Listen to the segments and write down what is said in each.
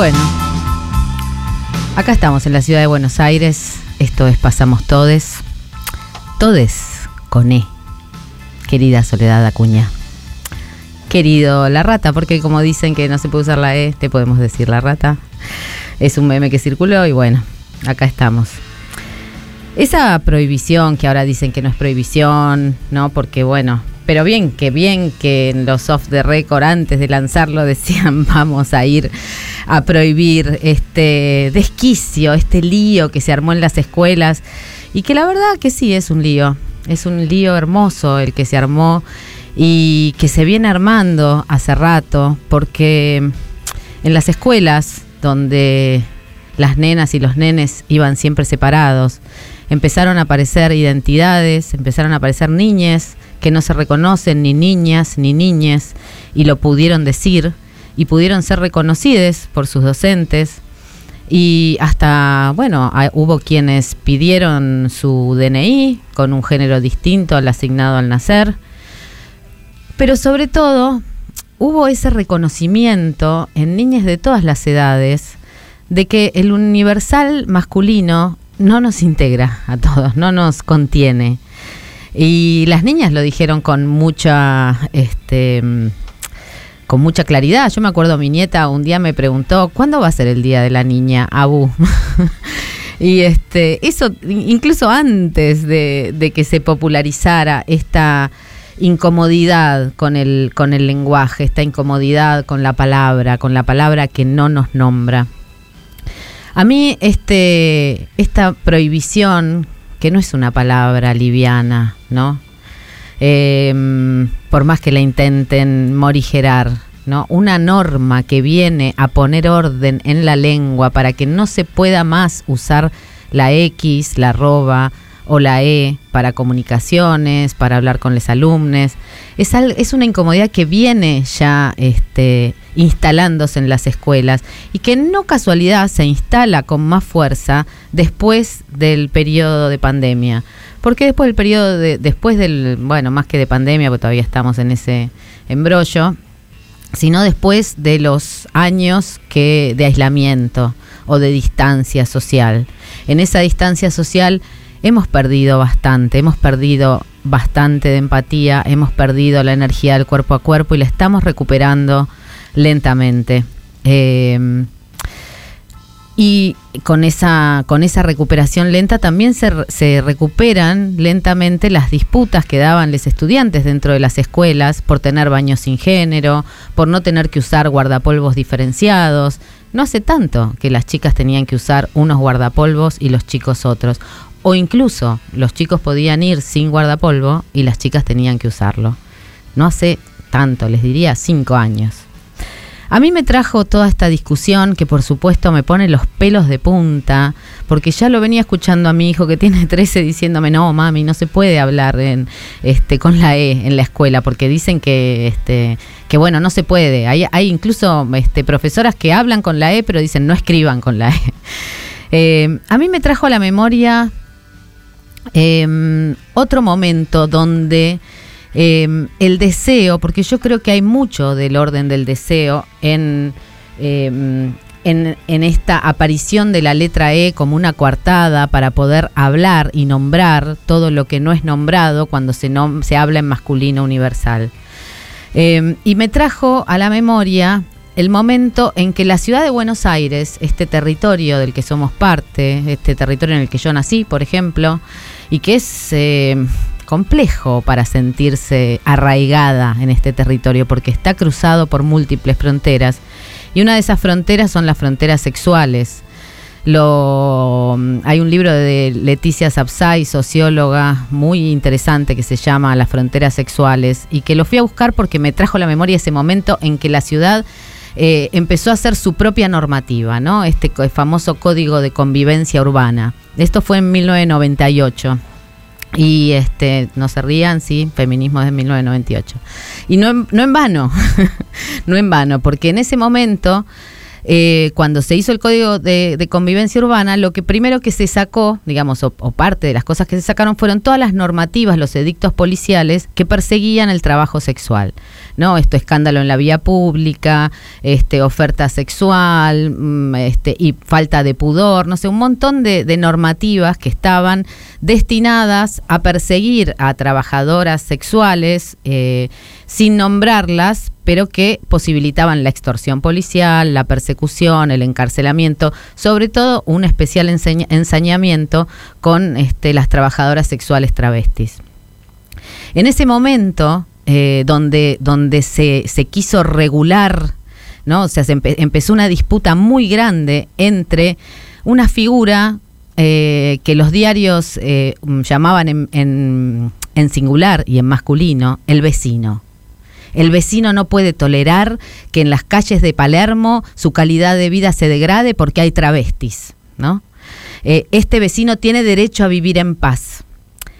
Bueno, acá estamos en la ciudad de Buenos Aires. Esto es Pasamos Todes. Todes con E. Querida Soledad Acuña. Querido La Rata, porque como dicen que no se puede usar la E, te podemos decir La Rata. Es un meme que circuló y bueno, acá estamos. Esa prohibición que ahora dicen que no es prohibición, ¿no? Porque bueno, pero bien, que bien que en los off the record antes de lanzarlo decían vamos a ir a prohibir este desquicio, este lío que se armó en las escuelas. Y que la verdad que sí es un lío, es un lío hermoso el que se armó y que se viene armando hace rato porque en las escuelas donde las nenas y los nenes iban siempre separados, empezaron a aparecer identidades, empezaron a aparecer niñes que no se reconocen ni niñas ni niñes y lo pudieron decir y pudieron ser reconocidas por sus docentes. Y hasta, bueno, hubo quienes pidieron su DNI con un género distinto al asignado al nacer, pero sobre todo hubo ese reconocimiento en niñas de todas las edades de que el universal masculino no nos integra a todos, no nos contiene. Y las niñas lo dijeron con mucha, este, con mucha claridad. Yo me acuerdo, mi nieta un día me preguntó, ¿cuándo va a ser el día de la niña, Abu? y este, eso incluso antes de, de, que se popularizara esta incomodidad con el, con el lenguaje, esta incomodidad con la palabra, con la palabra que no nos nombra. A mí este, esta prohibición, que no es una palabra liviana, ¿no? Em, por más que la intenten morigerar, ¿no? Una norma que viene a poner orden en la lengua para que no se pueda más usar la X, la arroba, o la E para comunicaciones, para hablar con los alumnos. Es, es una incomodidad que viene ya este, instalándose en las escuelas y que no casualidad se instala con más fuerza después del periodo de pandemia. Porque después del periodo de, después del, bueno, más que de pandemia, porque todavía estamos en ese embrollo, sino después de los años que de aislamiento o de distancia social. En esa distancia social hemos perdido bastante, hemos perdido bastante de empatía, hemos perdido la energía del cuerpo a cuerpo y la estamos recuperando lentamente. Em, y con esa, con esa recuperación lenta también se, se, recuperan lentamente las disputas que daban los estudiantes dentro de las escuelas por tener baños sin género, por no tener que usar guardapolvos diferenciados. No hace tanto que las chicas tenían que usar unos guardapolvos y los chicos otros. O incluso los chicos podían ir sin guardapolvo y las chicas tenían que usarlo. No hace tanto, les diría cinco años. A mí me trajo toda esta discusión que por supuesto me pone los pelos de punta, porque ya lo venía escuchando a mi hijo que tiene 13 diciéndome, no, mami, no se puede hablar en, este, con la E en la escuela, porque dicen que, este, que bueno, no se puede. Hay, incluso este, profesoras que hablan con la E, pero dicen, no escriban con la E. Eh, a mí me trajo a la memoria Em, otro momento donde em, el deseo, porque yo creo que hay mucho del orden del deseo en, em, en, en, esta aparición de la letra E como una coartada para poder hablar y nombrar todo lo que no es nombrado cuando se, se habla en masculino universal. y me trajo a la memoria el momento en que la ciudad de Buenos Aires, este territorio del que somos parte, este territorio en el que yo nací, por ejemplo, y que es eh, complejo para sentirse arraigada en este territorio porque está cruzado por múltiples fronteras y una de esas fronteras son las fronteras sexuales. Lo, hay un libro de Leticia Sapsay, socióloga, muy interesante que se llama Las fronteras sexuales y que lo fui a buscar porque me trajo la memoria ese momento en que la ciudad eh, empezó a hacer su propia normativa, ¿no? Este famoso código de convivencia urbana. Esto fue en 1998. Y este, no se rían, sí, feminismo de 1998. Y no, no en vano, no en vano, porque en ese momento, eh, cuando se hizo el código de, convivencia urbana, lo que primero que se sacó, digamos, o, parte de las cosas que se sacaron fueron todas las normativas, los edictos policiales que perseguían el trabajo sexual. ¿No? Esto escándalo en la vía pública, este, oferta sexual, mm, este, y falta de pudor, no sé, un montón de, normativas que estaban destinadas a perseguir a trabajadoras sexuales eh, sin nombrarlas, pero que posibilitaban la extorsión policial, la persecución, el encarcelamiento, sobre todo un especial ensañamiento con este, las trabajadoras sexuales travestis. En ese momento, eh, donde, donde se, quiso regular, ¿no? O sea, se empezó una disputa muy grande entre una figura eh, que los diarios eh, llamaban en, en singular y en masculino, el vecino. El vecino no puede tolerar que en las calles de Palermo su calidad de vida se degrade porque hay travestis, ¿no? este vecino tiene derecho a vivir en paz.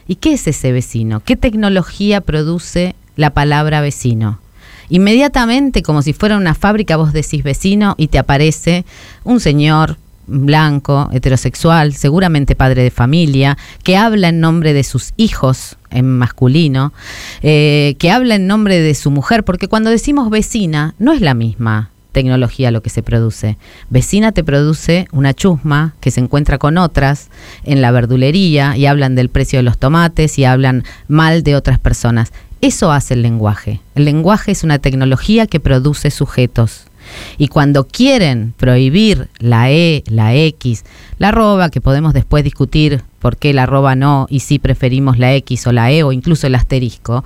¿Y qué es ese vecino? ¿Qué tecnología produce la palabra vecino? Inmediatamente, como si fuera una fábrica, vos decís vecino y te aparece un señor blanco, heterosexual, seguramente padre de familia, que habla en nombre de sus hijos en masculino, eh, que habla en nombre de su mujer, porque cuando decimos vecina no es la misma tecnología lo que se produce. Vecina te produce una chusma que se encuentra con otras en la verdulería y hablan del precio de los tomates y hablan mal de otras personas. Eso hace el lenguaje. El lenguaje es una tecnología que produce sujetos. Y cuando quieren prohibir la E, la X, la arroba, que podemos después discutir por qué la arroba no y si preferimos la X o la E o incluso el asterisco,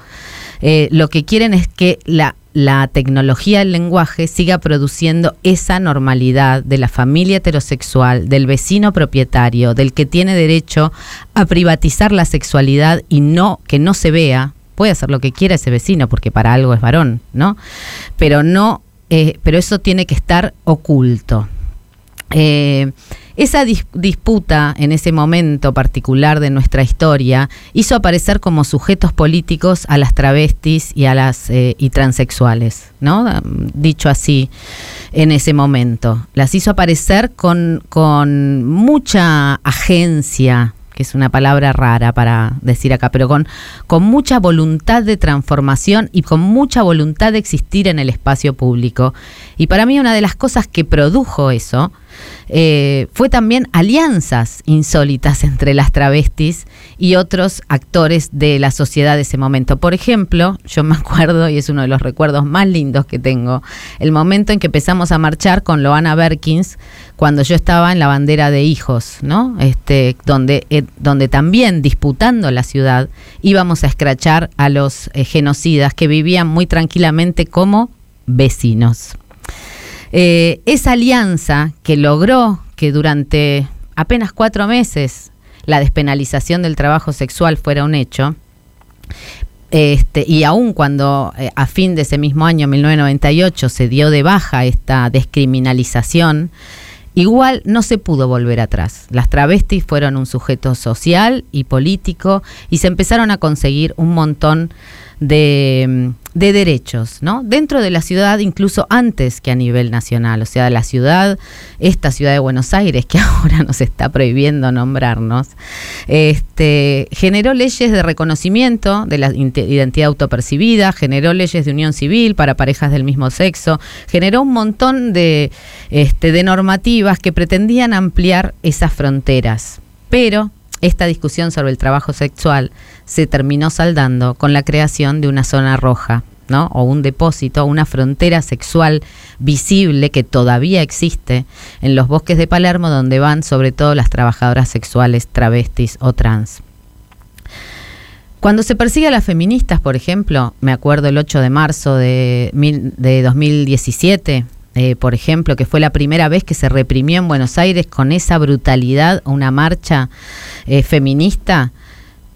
eh, lo que quieren es que la la tecnología del lenguaje siga produciendo esa normalidad de la familia heterosexual, del vecino propietario, del que tiene derecho a privatizar la sexualidad y no que no se vea. Puede hacer lo que quiera ese vecino porque para algo es varón, ¿no? Pero no, eh, pero eso tiene que estar oculto. Eh, esa disputa en ese momento particular de nuestra historia hizo aparecer como sujetos políticos a las travestis y a las eh, y transexuales, ¿no? Dicho así, en ese momento. Las hizo aparecer con, con mucha agencia, que es una palabra rara para decir acá, pero con, con mucha voluntad de transformación y con mucha voluntad de existir en el espacio público. Y para mí una de las cosas que produjo eso eh, fue también alianzas insólitas entre las travestis y otros actores de la sociedad de ese momento. Por ejemplo, yo me acuerdo, y es uno de los recuerdos más lindos que tengo, el momento en que empezamos a marchar con Loana Berkins cuando yo estaba en la bandera de hijos, ¿no? Este, donde, eh, donde también disputando la ciudad íbamos a escrachar a los eh, genocidas que vivían muy tranquilamente como vecinos. Eh, esa alianza que logró que durante apenas cuatro meses la despenalización del trabajo sexual fuera un hecho, este, y aún cuando eh, a fin de ese mismo año, 1998, se dio de baja esta descriminalización, igual no se pudo volver atrás. Las travestis fueron un sujeto social y político y se empezaron a conseguir un montón de de derechos, ¿no? Dentro de la ciudad, incluso antes que a nivel nacional, o sea, la ciudad, esta ciudad de Buenos Aires, que ahora nos está prohibiendo nombrarnos, este, generó leyes de reconocimiento de la identidad autopercibida, generó leyes de unión civil para parejas del mismo sexo, generó un montón de, este, de normativas que pretendían ampliar esas fronteras. Pero esta discusión sobre el trabajo sexual se terminó saldando con la creación de una zona roja, ¿no? O un depósito, una frontera sexual visible que todavía existe en los bosques de Palermo, donde van sobre todo las trabajadoras sexuales travestis o trans. Cuando se persigue a las feministas, por ejemplo, me acuerdo el 8 de marzo de, de 2017, eh, por ejemplo, que fue la primera vez que se reprimió en Buenos Aires con esa brutalidad una marcha eh, feminista,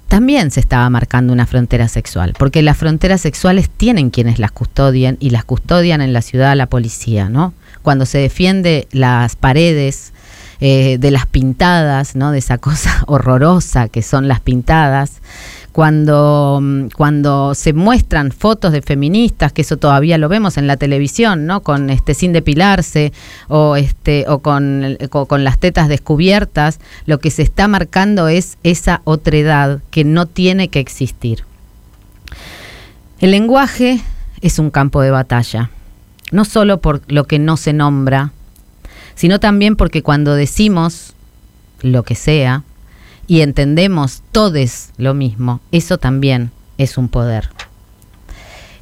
también se estaba marcando una frontera sexual, porque las fronteras sexuales tienen quienes las custodian y las custodian en la ciudad la policía, ¿no? Cuando se defiende las paredes eh, de las pintadas, ¿no? De esa cosa horrorosa que son las pintadas, cuando, mm, cuando se muestran fotos de feministas, que eso todavía lo vemos en la televisión, ¿no? Con este sin depilarse o este o con, con las tetas descubiertas, lo que se está marcando es esa otredad que no tiene que existir. El lenguaje es un campo de batalla, no solo por lo que no se nombra, sino también porque cuando decimos lo que sea y entendemos todos lo mismo, eso también es un poder.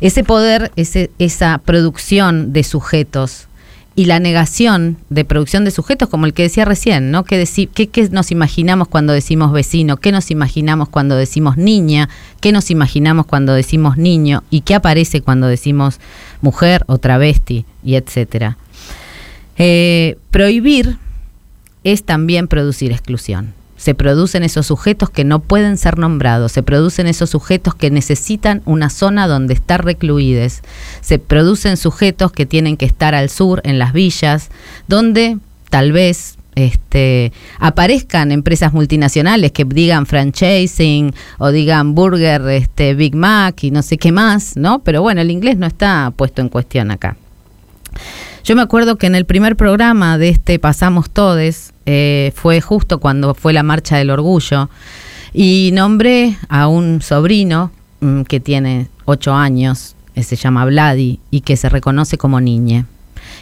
Ese poder, ese, esa producción de sujetos y la negación de producción de sujetos, como el que decía recién, ¿no? ¿Qué, qué, nos imaginamos cuando decimos vecino? ¿Qué nos imaginamos cuando decimos niña? ¿Qué nos imaginamos cuando decimos niño? ¿Y qué aparece cuando decimos mujer o travesti? Y etcétera. Eh, prohibir es también producir exclusión se producen esos sujetos que no pueden ser nombrados, se producen esos sujetos que necesitan una zona donde estar recluidos, se producen sujetos que tienen que estar al sur, en las villas, donde tal vez este, aparezcan empresas multinacionales que digan franchising o digan burger, este, Big Mac y no sé qué más, ¿no? Pero bueno, el inglés no está puesto en cuestión acá. Yo me acuerdo que en el primer programa de este Pasamos Todes, eh, fue justo cuando fue la Marcha del Orgullo, y nombré a un sobrino mm, que tiene ocho años, que se llama Vladi, y que se reconoce como niña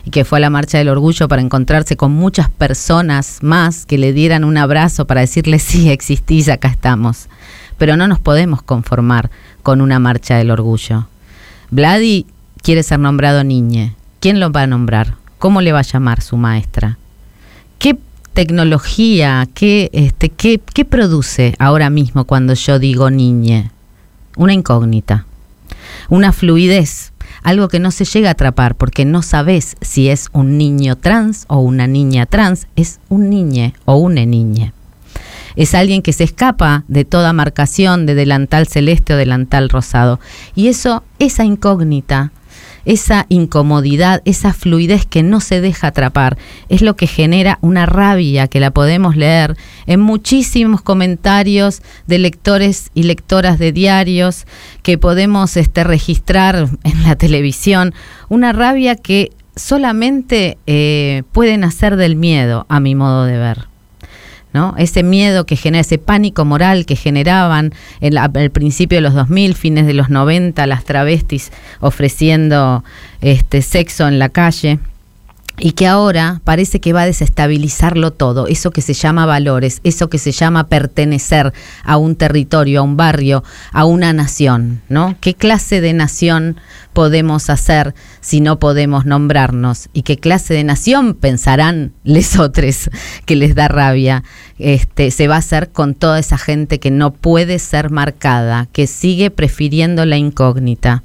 y que fue a la Marcha del Orgullo para encontrarse con muchas personas más que le dieran un abrazo para decirle sí, existís, acá estamos. Pero no nos podemos conformar con una Marcha del Orgullo. Vladi quiere ser nombrado niñe, ¿Quién lo va a nombrar? ¿Cómo le va a llamar su maestra? ¿Qué tecnología, qué, este, qué, qué produce ahora mismo cuando yo digo niñe? Una incógnita, una fluidez, algo que no se llega a atrapar porque no sabes si es un niño trans o una niña trans, es un niñe o una niña. Es alguien que se escapa de toda marcación de delantal celeste o delantal rosado. Y eso, esa incógnita, esa incomodidad, esa fluidez que no se deja atrapar, es lo que genera una rabia que la podemos leer en muchísimos comentarios de lectores y lectoras de diarios que podemos este, registrar en la televisión, una rabia que solamente eh, puede nacer del miedo, a mi modo de ver. Ese miedo que genera, ese pánico moral que generaban en al principio de los 2000, fines de los 90, las travestis ofreciendo este sexo en la calle y que ahora parece que va a desestabilizarlo todo, eso que se llama valores, eso que se llama pertenecer a un territorio, a un barrio, a una nación, ¿no? ¿Qué clase de nación podemos hacer si no podemos nombrarnos? ¿Y qué clase de nación pensarán lesotres que les da rabia? Este, se va a hacer con toda esa gente que no puede ser marcada, que sigue prefiriendo la incógnita.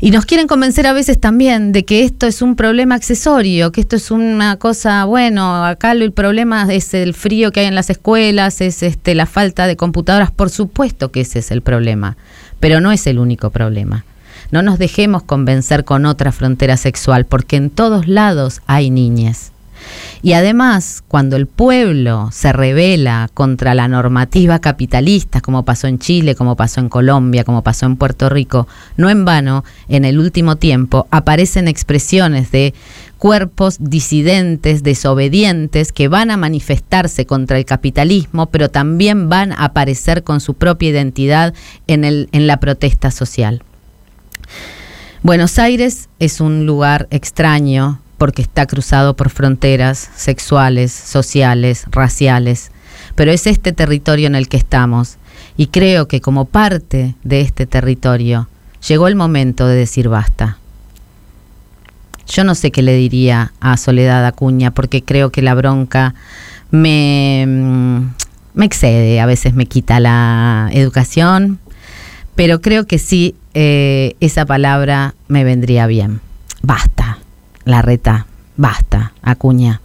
Y nos quieren convencer a veces también de que esto es un problema accesorio, que esto es una cosa, bueno, acá el problema es el frío que hay en las escuelas, es este, la falta de computadoras, por supuesto que ese es el problema, pero no es el único problema. No nos dejemos convencer con otra frontera sexual, porque en todos lados hay niñas. Y además, cuando el pueblo se revela contra la normativa capitalista, como pasó en Chile, como pasó en Colombia, como pasó en Puerto Rico, no en vano, en el último tiempo aparecen expresiones de cuerpos disidentes, desobedientes, que van a manifestarse contra el capitalismo, pero también van a aparecer con su propia identidad en, el, en la protesta social. Buenos Aires es un lugar extraño, porque está cruzado por fronteras sexuales, sociales, raciales, pero es este territorio en el que estamos y creo que como parte de este territorio llegó el momento de decir basta. Yo no sé qué le diría a Soledad Acuña porque creo que la bronca me, mm, excede, a veces me quita la educación, pero creo que sí eh, esa palabra me vendría bien. Basta la reta. Basta, Acuña.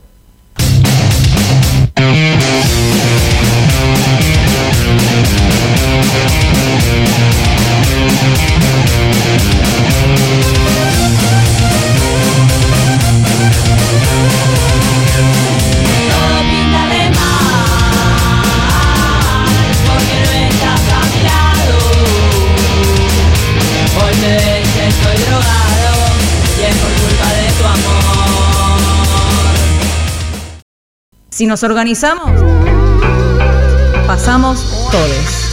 Si nos organizamos, pasamos todos.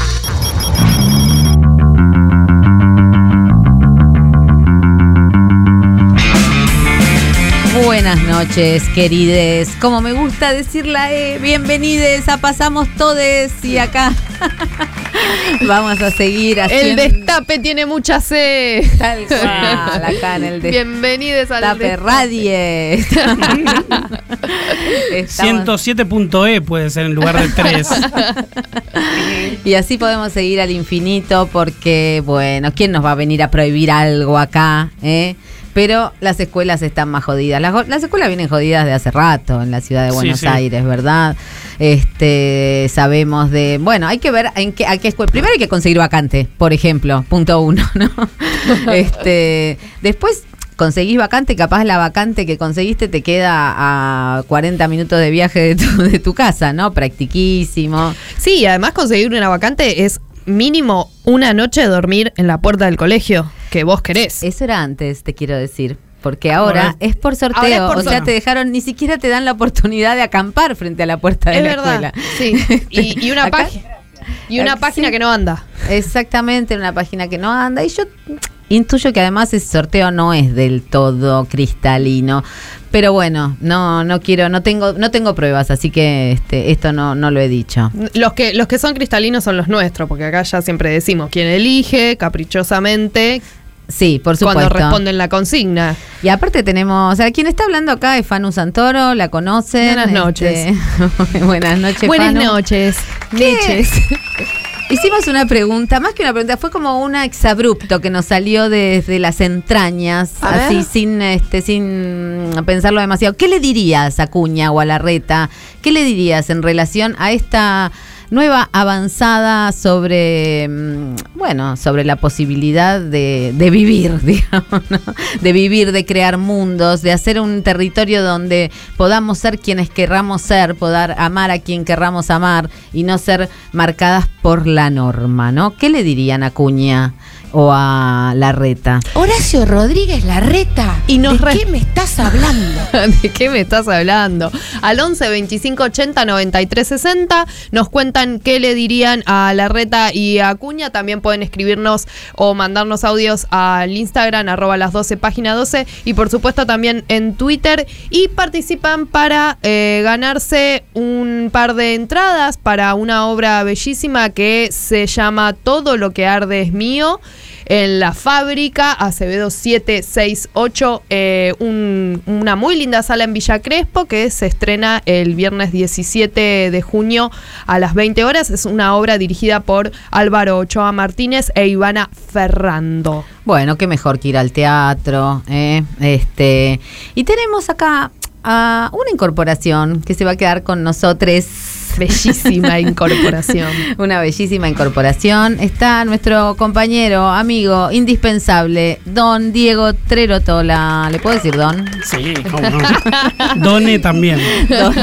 Buenas noches, querides. Como me gusta decirla, eh, bienvenides a Pasamos Todes y acá vamos a seguir haciendo... El destape tiene mucha sed. Tal cual, acá en el Bienvenidos al Destape Radie. 107.e puede ser en lugar de 3. Y así podemos seguir al infinito porque, bueno, ¿quién nos va a venir a prohibir algo acá? eh? Pero las escuelas están más jodidas. Las, las escuelas vienen jodidas de hace rato en la ciudad de Sí, Buenos sí. Aires, ¿verdad? Este, sabemos de, bueno, hay que ver en qué, a qué escuela. Primero hay que conseguir vacante, por ejemplo, punto uno, ¿no? este, después conseguís vacante, capaz la vacante que conseguiste te queda a 40 minutos de viaje de tu, de tu casa, ¿no? Practiquísimo. Sí, además conseguir una vacante es mínimo una noche de dormir en la puerta del colegio que vos querés. Eso era antes, te quiero decir. Porque ahora Ahora- es por sorteo. Es por o sea, te dejaron, ni siquiera te dan la oportunidad de acampar frente a la puerta de es la verdad. escuela. Sí. Y, y una página. Y una página sí. que no anda. Exactamente, en una página que no anda. Y yo intuyo que además ese sorteo no es del todo cristalino. Pero bueno, no, no quiero, no tengo, no tengo pruebas, así que este, esto no, no lo he dicho. Los que, los que son cristalinos son los nuestros, porque acá ya siempre decimos quién elige caprichosamente Sí, por supuesto. cuando responden la consigna. Y aparte tenemos, o sea, quien está hablando acá es Fanu Santoro, la conocen. Buenas noches. este, buenas noches. Buenas Fanu. noches. ¿Qué? Hicimos una pregunta, más que una pregunta, fue como un exabrupto que nos salió desde las entrañas, A así ver. sin este sin pensarlo demasiado. ¿Qué le dirías a Cuña o a Larreta? ¿Qué le dirías en relación a esta nueva avanzada sobre mm, bueno, sobre la posibilidad de, de vivir, digamos, ¿no? de vivir, de crear mundos, de hacer un territorio donde podamos ser quienes querramos ser, poder amar a quien querramos amar y no ser marcadas por la norma, ¿no? ¿Qué le dirían a Cuña o a Larreta? Horacio Rodríguez Larreta. Y nos ¿De re- qué me estás hablando? ¿De qué me estás hablando? Al 11 25 80 93 60 nos cuentan qué le dirían a Larreta y a Cuña. También pueden escribirnos o mandarnos audios al Instagram, arroba las 12, página 12. Y por supuesto también en Twitter. Y participan para eh, ganarse un par de entradas para una obra bellísima que se llama Todo lo que arde es mío en la fábrica Acevedo 768, eh, un- una muy linda sala en Villa Crespo que se estrena el viernes 17 de junio a las 20 horas. Es una obra dirigida por Álvaro Ochoa Martínez e Ivana Ferrando. Bueno, qué mejor que ir al teatro, ¿eh? Este, y tenemos acá a una incorporación que se va a quedar con nosotros. Bellísima incorporación. Una bellísima incorporación. Está nuestro compañero, amigo, indispensable, don Diego Trerotola. ¿Le puedo decir don? Sí, cómo no. Done también.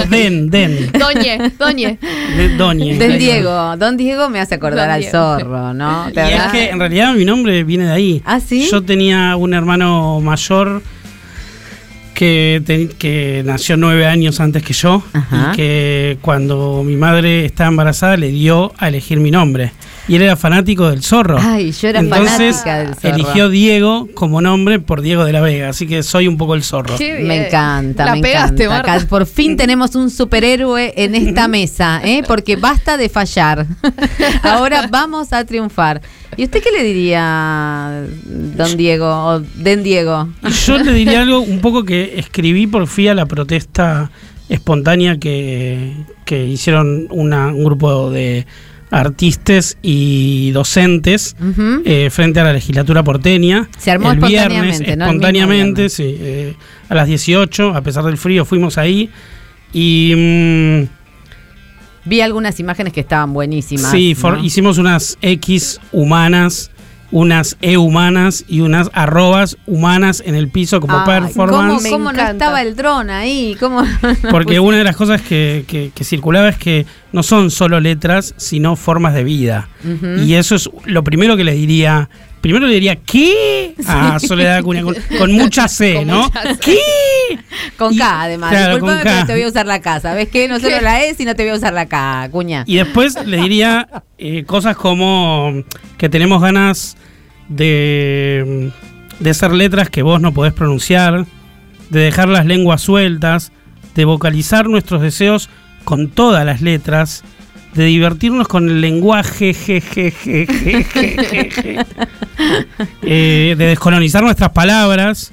Den, den. Doñe, Doñe. De- Doñe. Don Diego. Don Diego me hace acordar Don al Diego. zorro, ¿no? Y es que en realidad mi nombre viene de ahí. ¿Ah, sí? Yo tenía un hermano mayor que, te- que nació nueve años antes que yo Ajá. y que cuando mi madre estaba embarazada le dio a elegir mi nombre. Y él era fanático del zorro. Ay, yo era Entonces fanática del zorro. eligió Diego como nombre por Diego de la Vega, así que soy un poco el zorro. Qué bien. Me encanta, La me pegaste, encanta. Marta. Por fin tenemos un superhéroe en esta mesa, ¿eh? porque basta de fallar. Ahora vamos a triunfar. ¿Y usted qué le diría, don Diego o den Diego? Y yo le diría algo un poco que escribí por fui a la protesta espontánea que, que hicieron una- un grupo de artistas y docentes eh, frente a la legislatura porteña. Se armó el viernes, espontáneamente, espontáneamente, sí, eh, a las 18, a pesar del frío, fuimos ahí. Y mm, Vi algunas imágenes que estaban buenísimas. sí, for- ¿no? hicimos unas X humanas, unas E humanas y unas arrobas humanas en el piso como performance. ¿Cómo, cómo no estaba el dron ahí? ¿Cómo? Porque una de las cosas que, que- que circulaba es que no son solo letras, sino formas de vida. Y eso es lo primero que le diría. Primero le diría, ¿qué? A Soledad Acuña, con, con mucha C, Con ¿no? mucha C. ¿Qué? Con Y- K, además. claro, Disculpame, con K. pero te voy a usar la K. ¿Sabes qué? No solo ¿Qué? la E, sino te voy a usar la K, cuña. Y después le diría eh, cosas como que tenemos ganas de, de hacer letras que vos no podés pronunciar, de dejar las lenguas sueltas, de vocalizar nuestros deseos con todas las letras, de divertirnos con el lenguaje, je. Eh, de descolonizar nuestras palabras,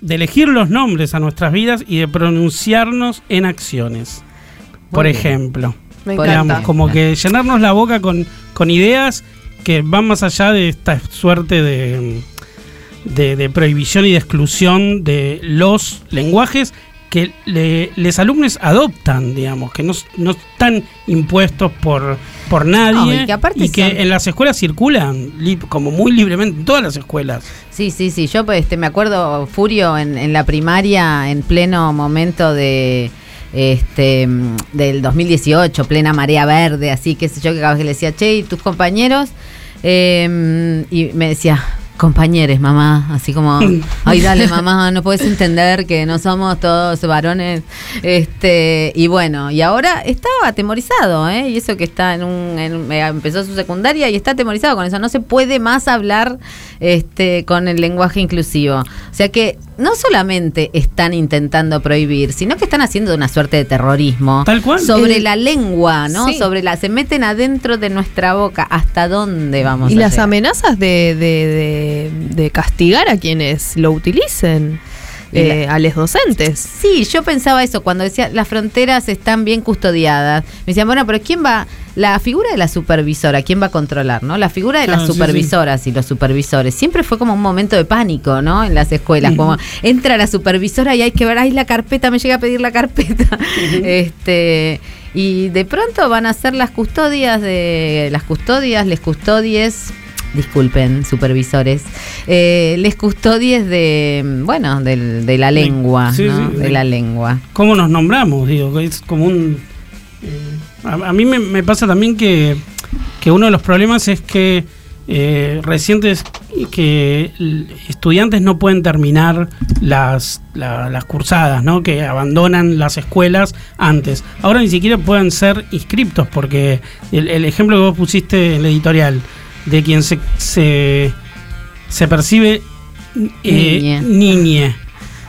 de elegir los nombres a nuestras vidas y de pronunciarnos en acciones. Por ejemplo, Me digamos, como que llenarnos la boca con, con ideas que van más allá de esta suerte de, de, de prohibición y de exclusión de los lenguajes que le- les alumnos adoptan, digamos, que no, no están impuestos por, por nadie No, y que aparte son- en las escuelas circulan como muy libremente, en todas las escuelas. Sí, sí, sí. Yo pues, este, me acuerdo, Furio, en, en la primaria, en pleno momento de este del 2018, plena marea verde, así que sé yo que cada vez que le decía, che, ¿y tus compañeros? Eh, y me decía, compañeros, mamá, así como, ay, dale, mamá, no puedes entender que no somos todos varones. Este, y bueno, y ahora estaba atemorizado, ¿eh? Y eso que está en un, en eh, empezó su secundaria y está atemorizado con eso. No se puede más hablar este, con el lenguaje inclusivo. O sea que no solamente están intentando prohibir, sino que están haciendo una suerte de terrorismo Tal cual. sobre El- la lengua, ¿no? Sí. Sobre la, se meten adentro de nuestra boca. ¿Hasta dónde vamos? Y a las llegar? amenazas de, de- de- de castigar a quienes lo utilicen, Eh, a los docentes. Sí, yo pensaba eso cuando decía las fronteras están bien custodiadas. Me decían, bueno, pero ¿quién va? La figura de la supervisora, ¿quién va a controlar, no? La figura de Claro, las sí, sí. supervisoras y los supervisores siempre fue como un momento de pánico, ¿no? En las escuelas, como entra la supervisora y hay que ver, ay, la carpeta, me llega a pedir la carpeta. Este y de pronto van a ser las custodias de las custodias, les custodies disculpen, supervisores, eh, les custodies de, bueno, del- de la De- lengua, sí, ¿no? sí, de de- la lengua. ¿Cómo nos nombramos? Digo, es como un... eh, a, a mí me, me pasa también que, que uno de los problemas es que eh, recientes que estudiantes no pueden terminar las, la- las cursadas, ¿no? que abandonan las escuelas antes. Ahora ni siquiera pueden ser inscriptos porque el, el ejemplo que vos pusiste en la editorial de quien se, se, se percibe eh, Niñe. niñe.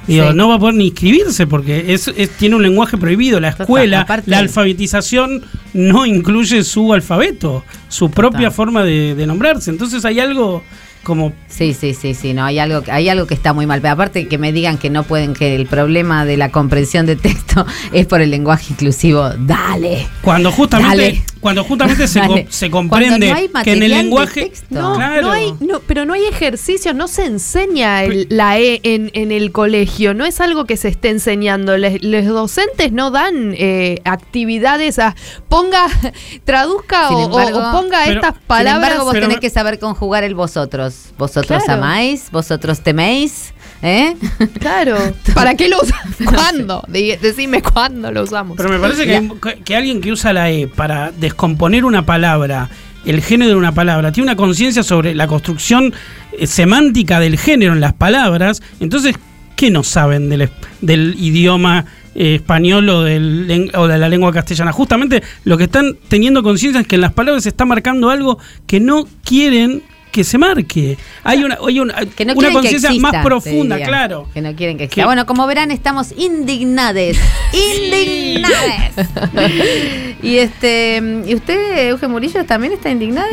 Digo, Sí. no va a poder ni inscribirse porque es, es- tiene un lenguaje prohibido. La Total, escuela, aparte- la alfabetización no incluye su alfabeto, su propia forma de, de nombrarse. Entonces hay algo como Sí, sí, sí, sí, no, hay algo, hay algo que está muy mal. Pero aparte que me digan que no pueden, que el problema de la comprensión de texto es por el lenguaje inclusivo. Dale. cuando justamente Dale. cuando justamente se, comprende Cuando no hay que en el lenguaje texto. No, Claro. no hay, no, pero no hay ejercicio, no se enseña el- la E en, en el colegio, no es algo que se esté enseñando. Les- los docentes no dan eh, actividades a ponga, traduzca Sin o, o- embargo- o ponga Pero- estas Sin palabras. embargo, vos pero- tenés que saber conjugar el vosotros. Vosotros Claro. amáis, vosotros teméis, ¿eh? Claro. ¿Para qué lo usamos? ¿Cuándo? Di- Decime cuándo lo usamos. Pero me parece que, hay- que- alguien que usa la E para descomponer una palabra, el género de una palabra, tiene una conciencia sobre la construcción eh, semántica del género en las palabras, entonces, ¿qué no saben del, del idioma eh, español o, del, o de la lengua castellana? Justamente lo que están teniendo conciencia es que en las palabras se está marcando algo que no quieren que se marque. Hay una, hay una, Que no una quieren que conciencia exista, más profunda, diría. claro. Que no quieren que Que- exista. Bueno, como verán, estamos indignades. ¡Indignades! y este, ¿y usted, Eugen Murillo, también está indignado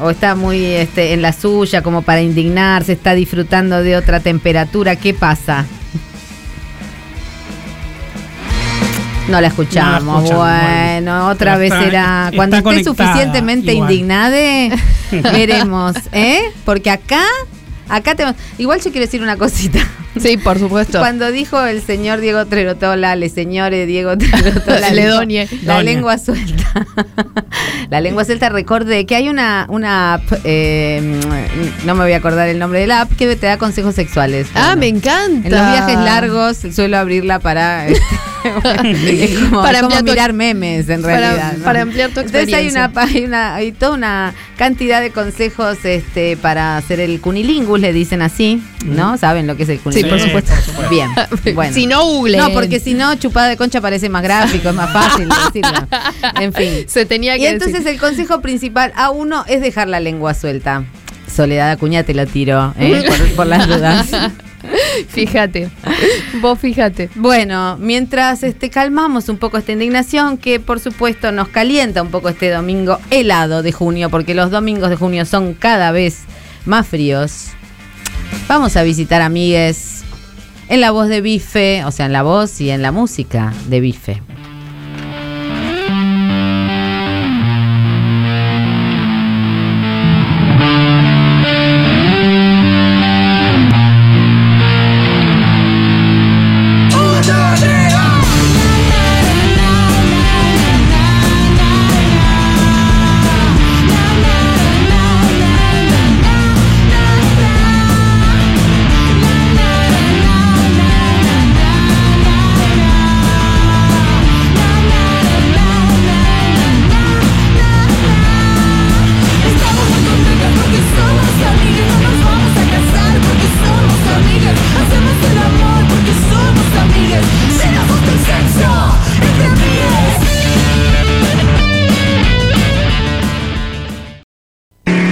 o, o está muy este, en la suya como para indignarse, está disfrutando de otra temperatura? ¿Qué pasa? No la escuchamos. No la escuchamos, bueno, bueno. otra vez está- será. Cuando esté suficientemente igual. indignade, veremos, ¿eh? Porque acá, acá tenemos. Igual yo quiero decir una cosita. Sí, por supuesto. Cuando dijo el señor Diego Trerotola, le señore Diego Trerotola, Le doñe. La lengua suelta. la lengua suelta, recordé que hay una, una app, eh, no me voy a acordar el nombre de la app, que te da consejos sexuales. Ah, me encanta. En los viajes largos suelo abrirla para, este, es como, Para es como ampliar tu- mirar memes en para- realidad. ¿no? para ampliar tu Entonces hay experiencia. una, hay una hay toda una cantidad de consejos este para hacer el cunilingus, le dicen así, ¿no? ¿Saben lo que es el cunilingus? Sí, por supuesto. Bien, bueno. Si no, Google. No, porque si no, chupada de concha parece más gráfico, es más fácil decirlo. En fin. Se tenía que Y entonces decir. el consejo principal a uno es dejar la lengua suelta. Soledad Acuña te lo tiro, ¿eh? por, por las dudas. Fíjate. Vos fíjate. Bueno, mientras este, calmamos un poco esta indignación, que por supuesto nos calienta un poco este domingo helado de junio, porque los domingos de junio son cada vez más fríos. Vamos a visitar amigues en la voz de Bife, o sea, en la voz y en la música de Bife.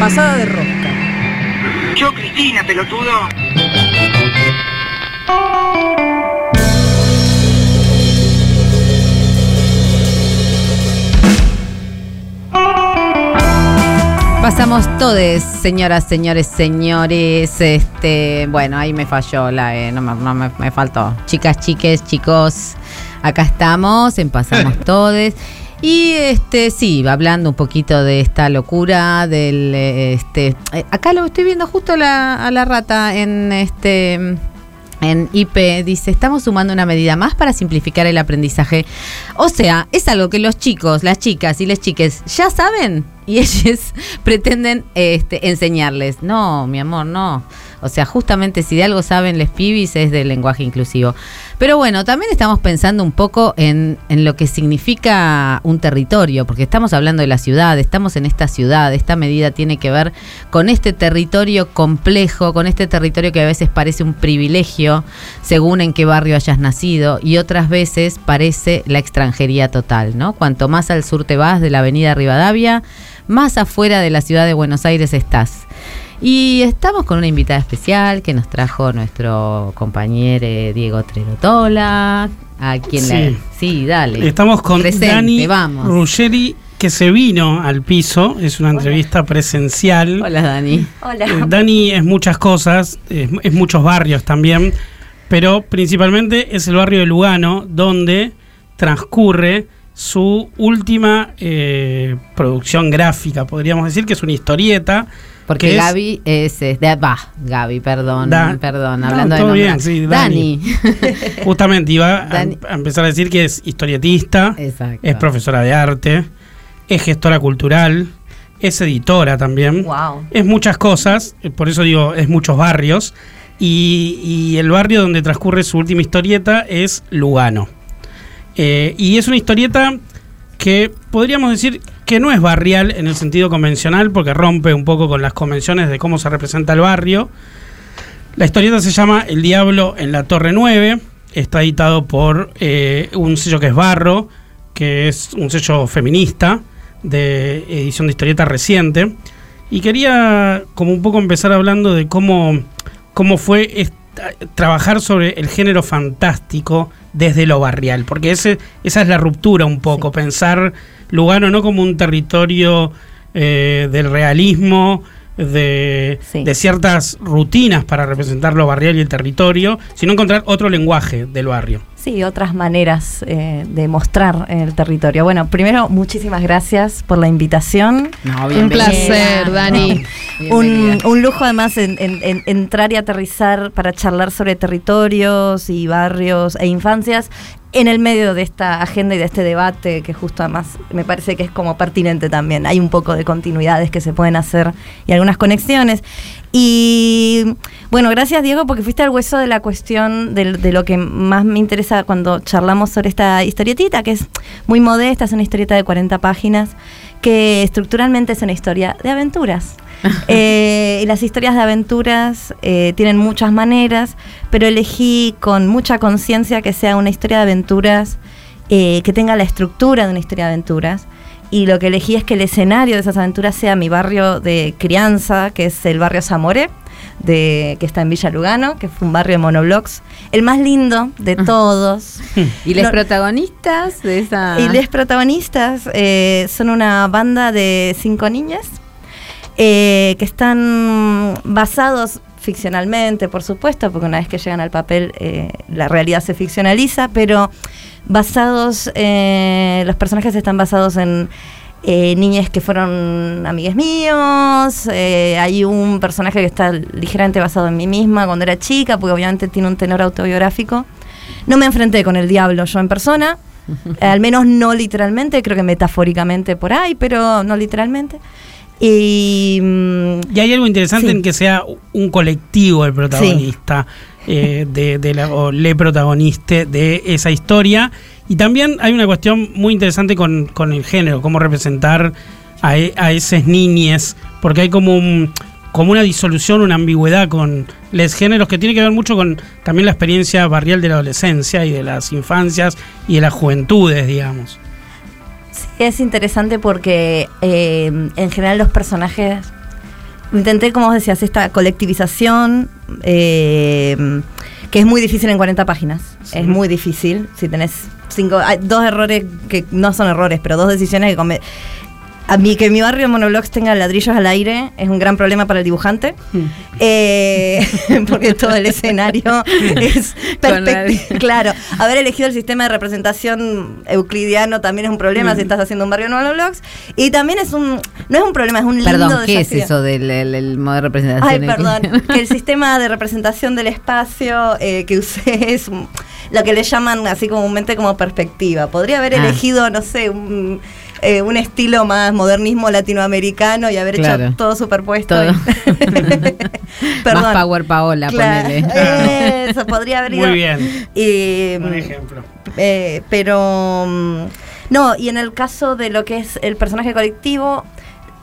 Pasada de rosca. Yo, Cristina, pelotudo. Pasamos todes, señoras, señores, señores. Este, bueno, ahí me falló la, eh, no, me, no me- me faltó. Chicas, chiques, chicos, acá estamos, en Pasamos Todes. Y este, sí, hablando un poquito de esta locura, del eh, este. eh, acá lo estoy viendo justo la, a la rata en este. En IP dice, estamos sumando una medida más para simplificar el aprendizaje. O sea, es algo que los chicos, las chicas y las chiques ya saben y ellos pretenden este, enseñarles. No, mi amor, no. O sea, justamente si de algo saben les pibis es del lenguaje inclusivo. Pero bueno, también estamos pensando un poco en, en lo que significa un territorio, porque estamos hablando de la ciudad, estamos en esta ciudad, esta medida tiene que ver con este territorio complejo, con este territorio que a veces parece un privilegio según en qué barrio hayas nacido y otras veces parece la extranjería total, ¿no? Cuanto más al sur te vas de la avenida Rivadavia, más afuera de la ciudad de Buenos Aires estás. Y estamos con una invitada especial que nos trajo nuestro compañero Diego Trerotola, a quien Sí. le... Sí, dale. Estamos con Presente, Dani vamos. Ruggeri, que se vino al piso. Es una entrevista presencial. Hola, Dani. Eh, Dani es muchas cosas, es, es muchos barrios también, pero principalmente es el barrio de Lugano, donde transcurre su última eh, producción gráfica, podríamos decir que es una historieta. Porque Gaby es... es de- Va, Gaby, perdón, Da- perdón, No, hablando de bien, sí, Dani. Justamente iba a- Dani. a, empezar a decir que es historietista, Exacto. es profesora de arte, es gestora cultural, es editora también. Wow. Es muchas cosas, eh, por eso digo, es muchos barrios. Y, y el barrio donde transcurre su última historieta es Lugano. Eh, y es una historieta que podríamos decir que no es barrial en el sentido convencional, porque rompe un poco con las convenciones de cómo se representa el barrio. La historieta se llama El Diablo en la Torre 9. Está editado por eh, un sello que es Barro, que es un sello feminista de edición de historieta reciente. Y quería como un poco empezar hablando de cómo, cómo fue esta- trabajar sobre el género fantástico desde lo barrial, porque ese, esa es la ruptura un poco, pensar Lugano no como un territorio eh, del realismo, de, Sí. de ciertas rutinas para representar lo barrial y el territorio, sino encontrar otro lenguaje del barrio. Sí, otras maneras eh, de mostrar el territorio. Bueno, primero, muchísimas gracias por la invitación. No, Un placer, Dani. Un, lujo además en, en- en- entrar y aterrizar para charlar sobre territorios y barrios e infancias en el medio de esta agenda y de este debate que justo además me parece que es como pertinente también. Hay un poco de continuidades que se pueden hacer y algunas conexiones. Y bueno, gracias Diego porque fuiste al hueso de la cuestión del- de, lo que más me interesa cuando charlamos sobre esta historietita, que es muy modesta, es una historieta de 40 páginas, que estructuralmente es una historia de aventuras. Eh, y las historias de aventuras eh, tienen muchas maneras, pero elegí con mucha conciencia que sea una historia de aventuras eh, que tenga la estructura de una historia de aventuras. Y lo que elegí es que el escenario de esas aventuras sea mi barrio de crianza, que es el barrio Zamoré, de, que está en Villa Lugano, que fue un barrio de monoblocks, el más lindo de todos. ¿Y los No- protagonistas de esa...? Y los protagonistas eh, son una banda de cinco niñas eh, que están basados ficcionalmente, por supuesto, porque una vez que llegan al papel eh, la realidad se ficcionaliza, pero basados, eh, los personajes están basados en eh, niñas que fueron amigues míos, eh, hay un personaje que está ligeramente basado en mí misma cuando era chica, porque obviamente tiene un tenor autobiográfico. No me enfrenté con el diablo yo en persona, al menos no literalmente, creo que metafóricamente por ahí, pero no literalmente. Y mm, Y hay algo interesante Sí. en que sea un colectivo el protagonista, eh, de, de la, o le protagonista de esa historia. Y también hay una cuestión muy interesante con, con el género, cómo representar a, e- a esas niñes, porque hay como un- como una disolución, una ambigüedad con los géneros que tiene que ver mucho con también la experiencia barrial de la adolescencia y de las infancias y de las juventudes, digamos. Sí, es interesante porque eh, en general los personajes. Intenté, como decías, esta colectivización eh, que es muy difícil en 40 páginas. Sí. Es muy difícil. Si tenés cinco. Hay dos errores que no son errores, pero dos decisiones que. A mí que mi barrio Monoblogs tenga ladrillos al aire es un gran problema para el dibujante. Eh, porque todo el escenario es Con perspecti- Claro, haber elegido el sistema de representación euclidiano también es un problema si estás haciendo un barrio Monoblogs. Y también es un. No es un problema, es un lindo Perdón, ¿qué es eso del el- el modo de representación? Ay, perdón. que el sistema de representación del espacio eh, que usé es lo que le llaman así comúnmente como perspectiva. Podría haber Ah. elegido, no sé, un, eh, un estilo más modernismo latinoamericano y haber Claro. hecho todo superpuesto. Todo. y- Más Power Paola, Claro, ponele. Eso, podría haber ido. Muy bien, Y, buen mm, ejemplo. eh, pero mm, no, y en el caso de lo que es el personaje colectivo,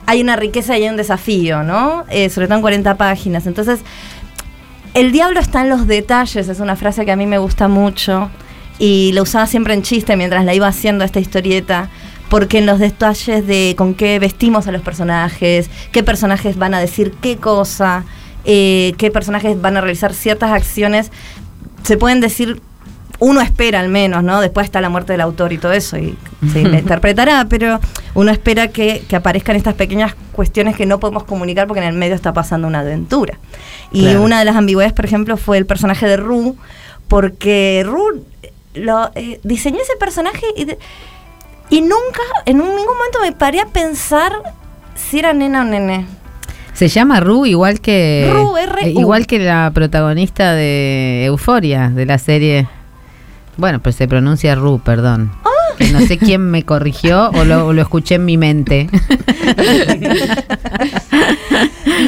hay una riqueza y hay un desafío, ¿no? Eh, sobre todo en 40 páginas. Entonces, el diablo está en los detalles, es una frase que a mí me gusta mucho y la usaba siempre en chiste mientras la iba haciendo esta historieta. Porque en los detalles de con qué vestimos a los personajes, qué personajes van a decir qué cosa, eh, qué personajes van a realizar ciertas acciones, se pueden decir uno espera al menos, ¿no? Después está la muerte del autor y todo eso, y se interpretará, pero uno espera que, que aparezcan estas pequeñas cuestiones que no podemos comunicar porque en el medio está pasando una aventura. Y Claro. una de las ambigüedades, por ejemplo, fue el personaje de Ru, porque Ru lo, eh, diseñó ese personaje y, de- y nunca, en un- ningún momento me paré a pensar si era nena o nene. Se llama Ru igual que Ru, eh, igual que la protagonista de Euforia de la serie. Bueno, pues se pronuncia Ru, perdón. Que No sé quién me corrigió o lo, o lo escuché en mi mente.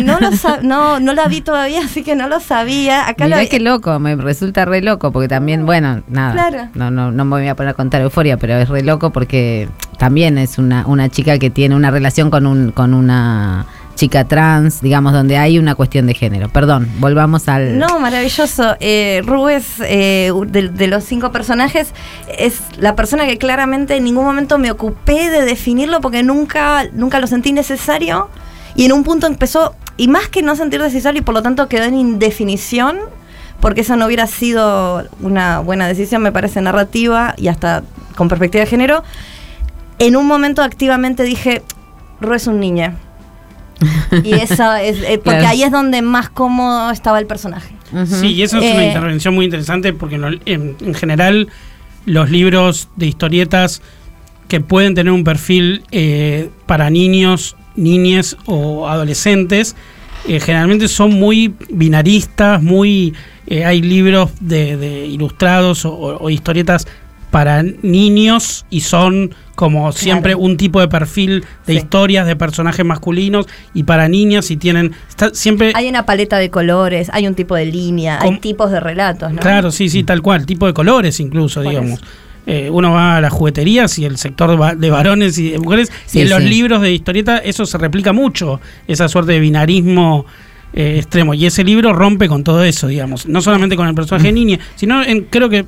No, lo no, no la vi todavía, así que no lo sabía. Acá Mirá lo qué loco, me resulta re loco porque también, bueno, nada. Claro. No, no, no me voy a poner a contar Euforia, pero es re loco porque también es una, una chica que tiene una relación con un, con una chica trans, digamos, donde hay una cuestión de género. Perdón, volvamos al. No, maravilloso. Eh, Ru es, eh, de, de los cinco personajes, es la persona que claramente en ningún momento me ocupé de definirlo porque nunca, nunca lo sentí necesario. Y en un punto empezó, y más que no sentir necesario, y por lo tanto quedó en indefinición, porque eso no hubiera sido una buena decisión, me parece, narrativa y hasta con perspectiva de género. En un momento activamente dije, Ru es un niño. Y eso es, eh, porque Claro. ahí es donde más cómodo estaba el personaje. Sí, y eso es una Eh, intervención muy interesante porque en, en general los libros de historietas que pueden tener un perfil eh, para niños, niñes o adolescentes, eh, generalmente son muy binaristas, muy eh, hay libros de, de ilustrados o, o historietas para niños y son como siempre un tipo de perfil de Sí. historias de personajes masculinos y para niñas y tienen está siempre Hay una paleta de colores, hay un tipo de línea, hay tipos de relatos, ¿no? Claro, sí, sí, tal cual, tipo de colores incluso, digamos. Eh, uno va a las jugueterías y el sector de va- de varones y de mujeres, Sí, y en los libros de historieta eso se replica mucho, esa suerte de binarismo eh, extremo. Y ese libro rompe con todo eso, digamos. No solamente con el personaje de niña, sino en, creo que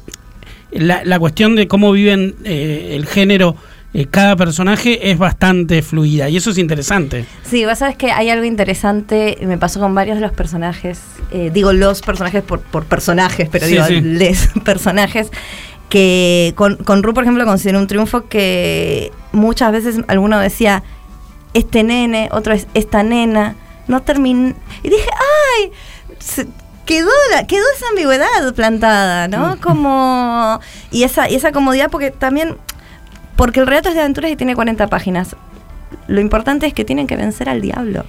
la, la cuestión de cómo viven eh, el género eh, cada personaje es bastante fluida y eso es interesante. Sí, vos sabes que hay algo interesante, me pasó con varios de los personajes, eh, digo los personajes por, por personajes, pero Sí, digo sí. les personajes, que con, con Ru, por ejemplo, considero un triunfo que muchas veces alguno decía, este nene, otro es esta nena, no terminé, y dije, ay, se- quedó, la- quedó esa ambigüedad plantada, ¿no? Como, y esa, y esa comodidad, porque también, porque el relato es de aventuras y tiene 40 páginas. Lo importante es que tienen que vencer al diablo.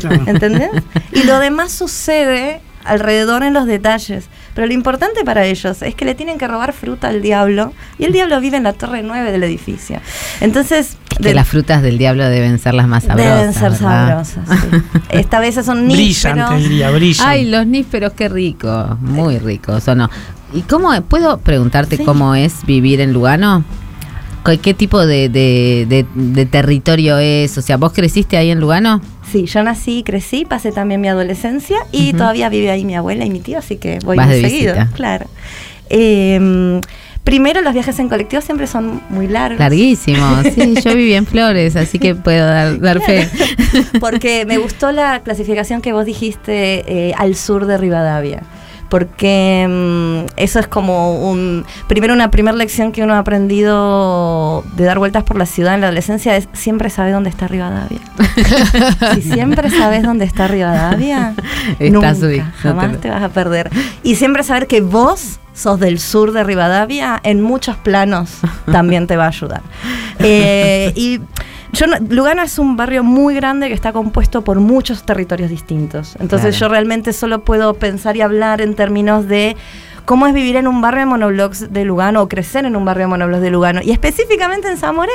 Claro. ¿Entendés? Y lo demás sucede alrededor en los detalles. Pero lo importante para ellos es que le tienen que robar fruta al diablo. Y el diablo vive en la torre 9 del edificio. Entonces, Es que de- las frutas del diablo deben ser las más sabrosas. deben ser ¿verdad? sabrosas. sí. Esta vez son nísperos. brillan. Ay, los nísperos, qué rico, muy ricos, ¿o no? ¿Y cómo, puedo preguntarte Sí. cómo es vivir en Lugano? ¿Qué, qué tipo de, de- de- de territorio es? O sea, ¿vos creciste ahí en Lugano? Sí, yo nací, crecí, pasé también mi adolescencia y todavía vive ahí mi abuela y mi tío, así que voy Vas muy de seguido. visita. Claro. Eh, primero, los viajes en colectivo siempre son muy largos. Larguísimo, sí, yo viví en Flores, así que puedo dar, dar fe. Porque me gustó la clasificación que vos dijiste eh, al sur de Rivadavia. Porque mm, eso es como un. Primero, una primera lección que uno ha aprendido de dar vueltas por la ciudad en la adolescencia es siempre saber dónde está Rivadavia. si siempre sabes dónde está Rivadavia, Estás nunca, no jamás te- te vas a perder. Y siempre saber que vos sos del sur de Rivadavia, en muchos planos también te va a ayudar. Eh, y yo no- Lugano es un barrio muy grande que está compuesto por muchos territorios distintos. Entonces Claro. yo realmente solo puedo pensar y hablar en términos de cómo es vivir en un barrio de monoblocks de Lugano o crecer en un barrio de monoblocks de Lugano. Y específicamente en Zamoré,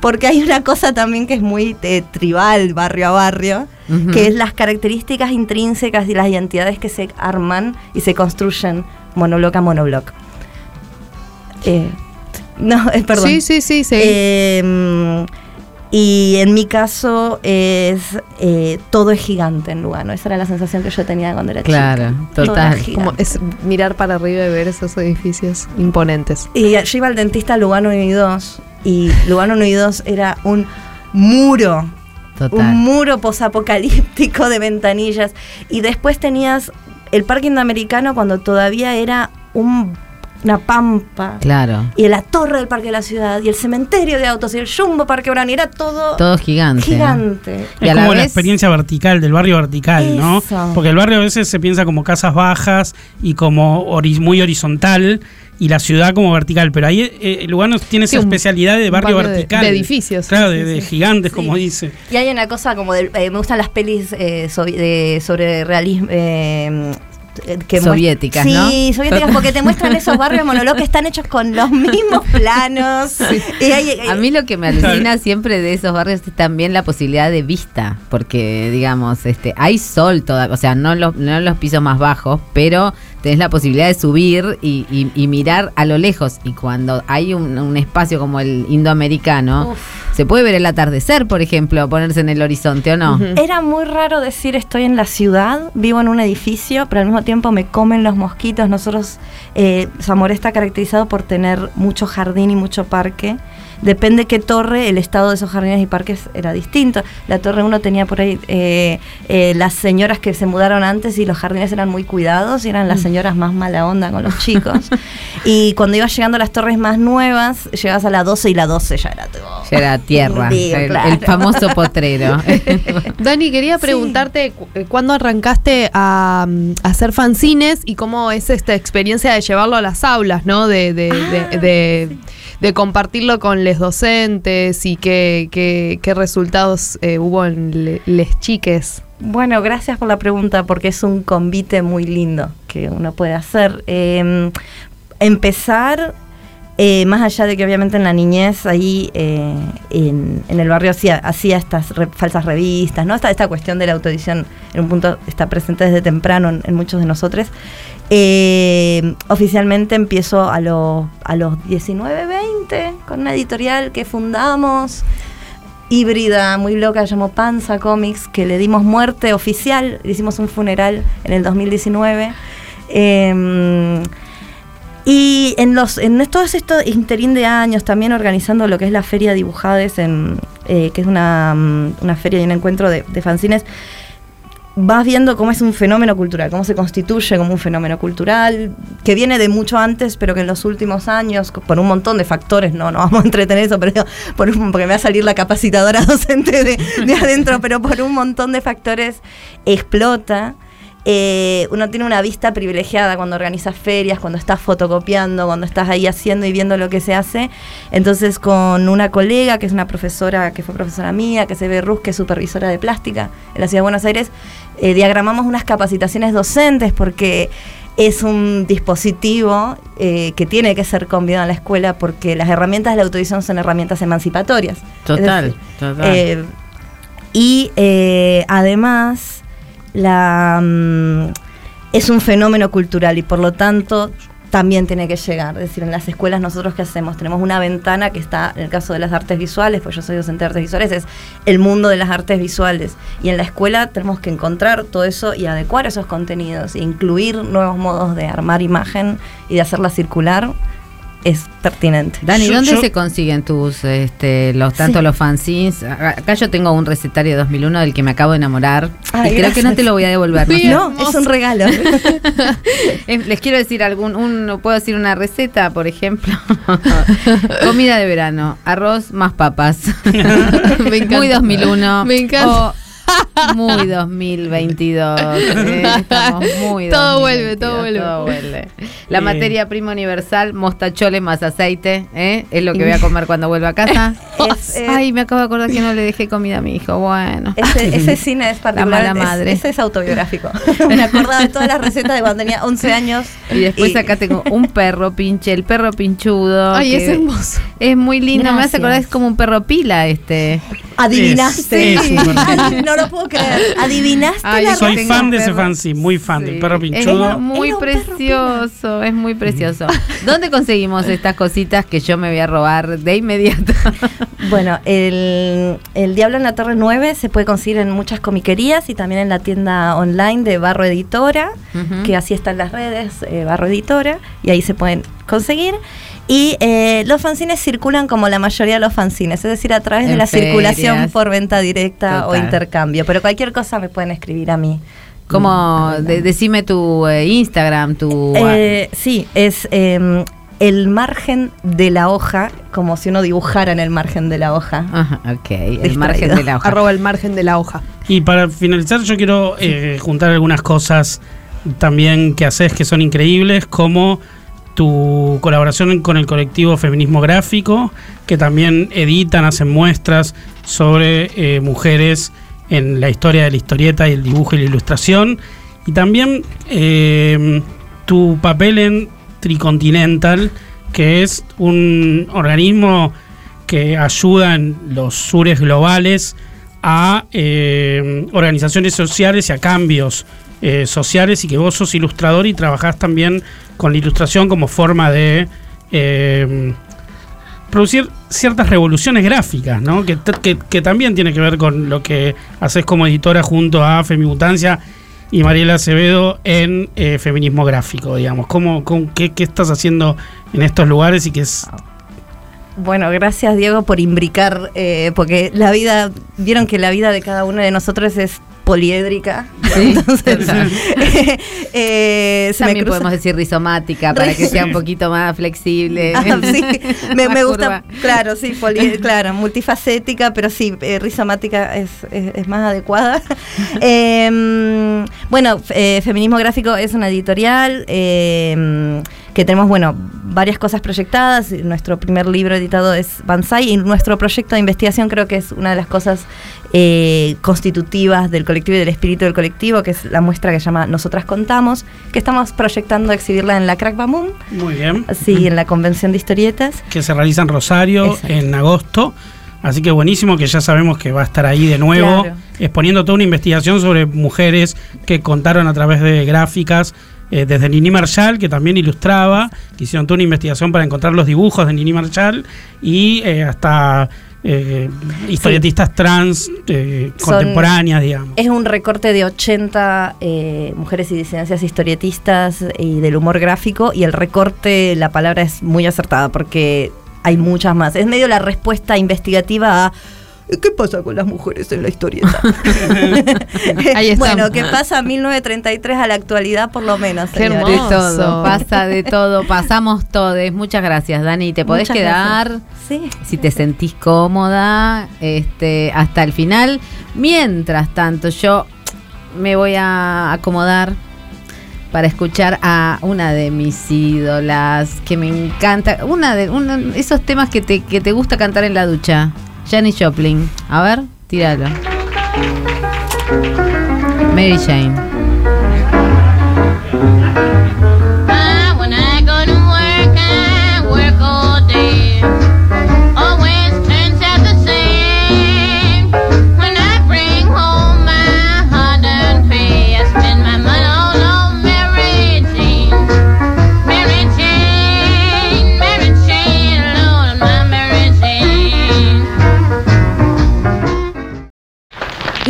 porque hay una cosa también que es muy eh, tribal, barrio a barrio, que es las características intrínsecas y las identidades que se arman y se construyen monobloc a monobloc. Eh, no, eh, perdón. Sí, sí, sí, sí. Y en mi caso es eh, todo es gigante en Lugano. Esa era la sensación que yo tenía cuando era Claro, chica. Todo total. era gigante. Como es mirar para arriba y ver esos edificios imponentes. Y yo iba al dentista a Lugano 1 y 2 y Lugano 1 y 2 era un muro, Total. un muro posapocalíptico de ventanillas. Y después tenías el parque indoamericano cuando todavía era un- una pampa. Claro, Y la torre del parque de la ciudad, y el cementerio de autos, y el Jumbo Parque Brown, y era todo, todo gigante. ¿no? gigante. Y Es a como la vez- experiencia vertical, del barrio vertical, ¿no? Porque el barrio a veces se piensa como casas bajas y como ori- muy horizontal y la ciudad como vertical, pero ahí eh, Lugano tiene Sí, esa un especialidad de barrio, barrio de- vertical. de edificios. Claro, Sí, de, de gigantes, Sí. como dice. Y hay una cosa como del, eh, me gustan las pelis eh, de- sobre realismo. Eh, eh, que Soviéticas, sí, ¿no? soviéticas, porque te muestran esos barrios monólogos que están hechos con los mismos planos. Y hay- hay- A mí lo que me alucina siempre de esos barrios es también la posibilidad de vista, porque digamos, este, hay sol toda, o sea, no los, no los pisos más bajos, pero tenés la posibilidad de subir y, y- y mirar a lo lejos. Y cuando hay un, un espacio como el indoamericano, Uf. Se puede ver el atardecer, por ejemplo, ponerse en el horizonte o no. Era muy raro decir estoy en la ciudad, vivo en un edificio, pero al mismo tiempo me comen los mosquitos. Nosotros, eh, Zamora está caracterizado por tener mucho jardín y mucho parque. Depende qué torre, el estado de esos jardines y parques era distinto. La torre 1 tenía por ahí eh, eh, las señoras que se mudaron antes y los jardines eran muy cuidados y eran las señoras más mala onda con los chicos. y cuando ibas llegando a las torres más nuevas, llegabas a la 12 y la 12 ya era todo. Ya era tierra, Sí, el, claro. el famoso potrero. Dani, quería preguntarte eh, cuándo arrancaste a, mm, a hacer fanzines y cómo es esta experiencia de llevarlo a las aulas, ¿no? De, de, de- de- de compartirlo con los docentes y qué, qué, qué resultados eh, hubo en le- les chiques. Bueno, gracias por la pregunta porque es un convite muy lindo que uno puede hacer. Eh, empezar, eh, más allá de que obviamente en la niñez ahí eh, en, en el barrio hacía, hacía estas re- falsas revistas, ¿no? Esta, esta cuestión de la autoedición en un punto está presente desde temprano en muchos de nosotros. Eh, oficialmente empiezo a, los a los 19, 20 con una editorial que fundamos híbrida, muy loca, llamó Panza Comics, que le dimos muerte oficial, hicimos un funeral en el 2019. Eh, Y en los en todos estos interín de años, también organizando lo que es la Feria Dibujades, en, eh, que es una, mm, una feria y un encuentro de, de fanzines, vas viendo cómo es un fenómeno cultural, cómo se constituye como un fenómeno cultural, que viene de mucho antes, pero que en los últimos años, por un montón de factores, no, no vamos a entretener eso, pero por porque me va a salir la capacitadora docente de, de adentro, pero por un montón de factores explota. Eh, uno tiene una vista privilegiada cuando organizas ferias, cuando estás fotocopiando, cuando estás ahí haciendo y viendo lo que se hace. Entonces, con una colega que es una profesora, que fue profesora mía, que se ve Rus, que es supervisora de plástica en la ciudad de Buenos Aires, eh, diagramamos unas capacitaciones docentes porque es un dispositivo eh, que tiene que ser convidado en la escuela porque las herramientas de la autoedición son herramientas emancipatorias. Total, decir, total. eh, y además la, mm, es un fenómeno cultural y por lo tanto también tiene que llegar. Es decir, en las escuelas nosotros qué hacemos? Tenemos una ventana que está, en el caso de las artes visuales, pues yo soy docente de artes visuales, es el mundo de las artes visuales. Y en la escuela tenemos que encontrar todo eso y adecuar esos contenidos, e incluir nuevos modos de armar imagen y de hacerla circular es pertinente. Dani, Yo- ¿dónde yo- se consiguen tus, este, los, tanto Sí. los fanzines? Acá yo tengo un recetario de 2001 del que me acabo de enamorar. Ay, y creo que no te lo voy a devolver. ¿no? Sí, No, hermoso. es un regalo. Les quiero decir algún, un, puedo decir una receta, por ejemplo. Comida de verano, arroz más papas. Me encanta. Muy 2001. Me encanta. o muy 2022. eh, estamos muy Todo 2022, vuelve, todo vuelve. todo vuelve. La Eh. materia prima universal, mostacholes más aceite, ¿eh? es lo que voy a comer cuando vuelva a casa. Es, eh, Ay, me acabo de acordar que no le dejé comida a mi hijo. Bueno. Ese, ese cine es particular. mala es- madre. ese es autobiográfico. Me acordaba de todas las recetas de cuando tenía 11 años. Y después acá tengo un perro pinche, el perro pinchudo. Ay, es hermoso. Es muy lindo, me hace Gracias. acordar, es como un perro pila este. Adivinaste. Es- es un perro. no lo puedo creer. Adivinaste Ay, la Soy fan de ese fanzine, muy fan del perro Es pinchudo. muy un perro precioso, es muy precioso. ¿Dónde conseguimos estas cositas que yo me voy a robar de inmediato? Bueno, el, el Diablo en la Torre 9 se puede conseguir en muchas comiquerías y también en la tienda online de Barro Editora, que así están las redes, eh, Barro Editora, y ahí se pueden conseguir. Y eh, los fanzines circulan como la mayoría de los fanzines, es decir, a través de la circulación por venta directa o intercambio. Pero cualquier cosa me pueden escribir a mí. Como, de- decime tu eh, Instagram, tu... Eh, sí, es eh, el margen de la hoja, como si uno dibujara en el margen de la hoja. Ajá, ok, el margen de la hoja. Arroba el margen de la hoja. Y para finalizar, yo quiero eh, juntar algunas cosas también que haces que son increíbles, como tu colaboración con el colectivo Feminismo Gráfico, que también editan, hacen muestras sobre eh, mujeres en la historia de la historieta y el dibujo y la ilustración. Y también eh, tu papel en Tricontinental, que es un organismo que ayuda en los sures globales a eh, organizaciones sociales y a cambios eh, sociales y que vos sos ilustrador y trabajás también con la ilustración como forma de eh, producir ciertas revoluciones gráficas, ¿no? Que, también tiene que ver con lo que haces como editora junto a Femimutancia y Mariela Acevedo en eh, feminismo gráfico, digamos. ¿Cómo, qué, qué estás haciendo en estos lugares y qué es... Bueno, gracias Diego por imbricar, eh, porque la vida, vieron que la vida de cada uno de nosotros es poliédrica. Sí, Entonces, eh, se me También cruza- podemos decir rizomática para que sea un poquito más flexible. Ah, sí, me, Más me gusta, curva. claro, sí, poli- claro, multifacética, pero sí, eh, rizomática es, es- es más adecuada. Eh, bueno, eh, Feminismo Gráfico es una editorial eh, que tenemos, bueno, varias cosas proyectadas. Nuestro primer libro editado es Banzai y nuestro proyecto de investigación creo que es una de las cosas eh, constitutivas del colectivo y del espíritu del colectivo, que es la muestra que se llama Nosotras Contamos, que estamos proyectando exhibirla en la Crack Bamum. Muy bien. Sí, en la convención de historietas. que se realiza en Rosario Exacto. en agosto. Así que buenísimo que ya sabemos que va a estar ahí de nuevo, Claro. exponiendo toda una investigación sobre mujeres que contaron a través de gráficas, eh, desde Nini Marshall, que también ilustraba, que hicieron toda una investigación para encontrar los dibujos de Nini Marshall, y eh, hasta eh, historietistas trans eh, Son- contemporáneas, digamos. Es un recorte de 80 eh, mujeres y disidencias historietistas y del humor gráfico y el recorte, la palabra es muy acertada porque hay muchas más. Es medio la respuesta investigativa a ¿qué pasa con las mujeres en la historieta? Ahí está. Bueno, ¿qué pasa 1933 a la actualidad por lo menos? Qué? De todo, pasa de todo, pasamos todos. Muchas gracias, Dani. Te podés Muchas quedar gracias. Sí. si te sentís cómoda este, hasta el final. Mientras tanto, yo me voy a acomodar para escuchar a una de mis ídolas que me encanta. Una de esos temas que te, que te gusta cantar en la ducha. Janis Joplin. A ver, tíralo. Mary Jane.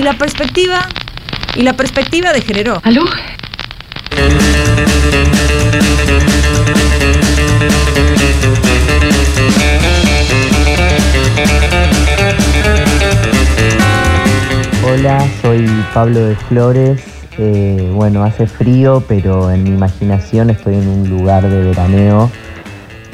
Y la perspectiva, y la perspectiva de género. ¿Aló? Hola, soy Pablo de Flores. Eh, bueno, hace frío, pero en mi imaginación estoy en un lugar de veraneo,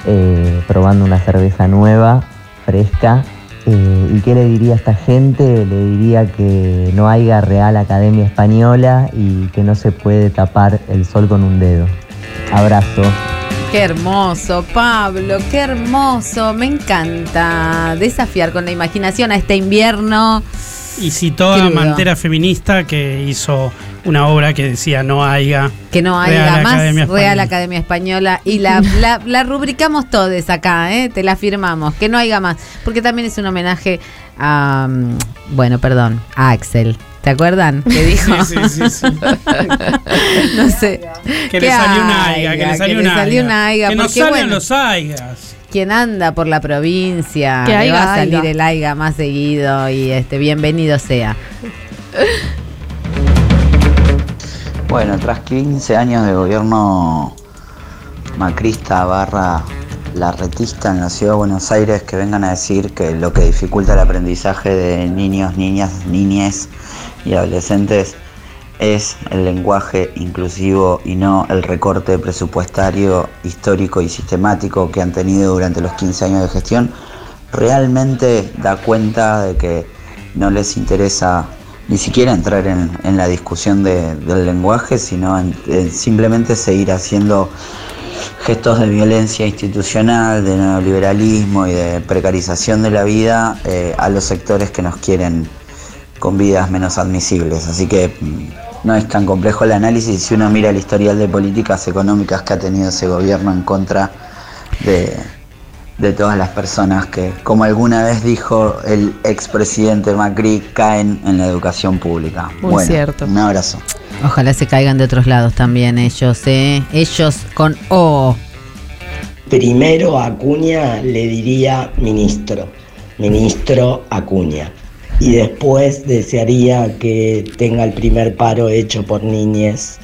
eh, probando una cerveza nueva, fresca. Eh, ¿Y qué le diría a esta gente? Le diría que no haya Real Academia Española y que no se puede tapar el sol con un dedo. Abrazo. Qué hermoso, Pablo, qué hermoso. Me encanta desafiar con la imaginación a este invierno. Y citó a. Mantera Feminista, que hizo una obra que decía no haya. Que no haya Real más Academia Real. Academia Española. Y la, la, la rubricamos todos acá, ¿eh? te la firmamos. Que no haya más. Porque también es un homenaje a. mm, Bueno, perdón, a Axel. ¿Te acuerdan? Que dijo. Sí, sí, sí, no sé. Que ¿Qué le salió una aiga, que le salió salió aiga. Que nos bueno, los aigas. Quien anda por la provincia, Que le aiga, va a salir aiga. el aiga más seguido y este bienvenido sea. Bueno, tras 15 años de gobierno macrista barra larretista en la ciudad de Buenos Aires que vengan a decir que lo que dificulta el aprendizaje de niños, niñas, niñes y adolescentes es el lenguaje inclusivo y no el recorte presupuestario histórico y sistemático que han tenido durante los 15 años de gestión, realmente da cuenta de que no les interesa ni siquiera entrar en, en la discusión de- del lenguaje, sino en- en simplemente seguir haciendo gestos de violencia institucional, de neoliberalismo y de precarización de la vida eh, a los sectores que nos quieren con vidas menos admisibles. Así que mm, no es tan complejo el análisis si uno mira el historial de políticas económicas que ha tenido ese gobierno en contra de, de todas las personas que, como alguna vez dijo el expresidente Macri, caen en la educación pública. Muy bueno, cierto. Un abrazo. Ojalá se caigan de otros lados también ellos, ¿eh? Ellos con O. Primero a Acuña le diría ministro, ministro Acuña. Y después desearía que tenga el primer paro hecho por niñes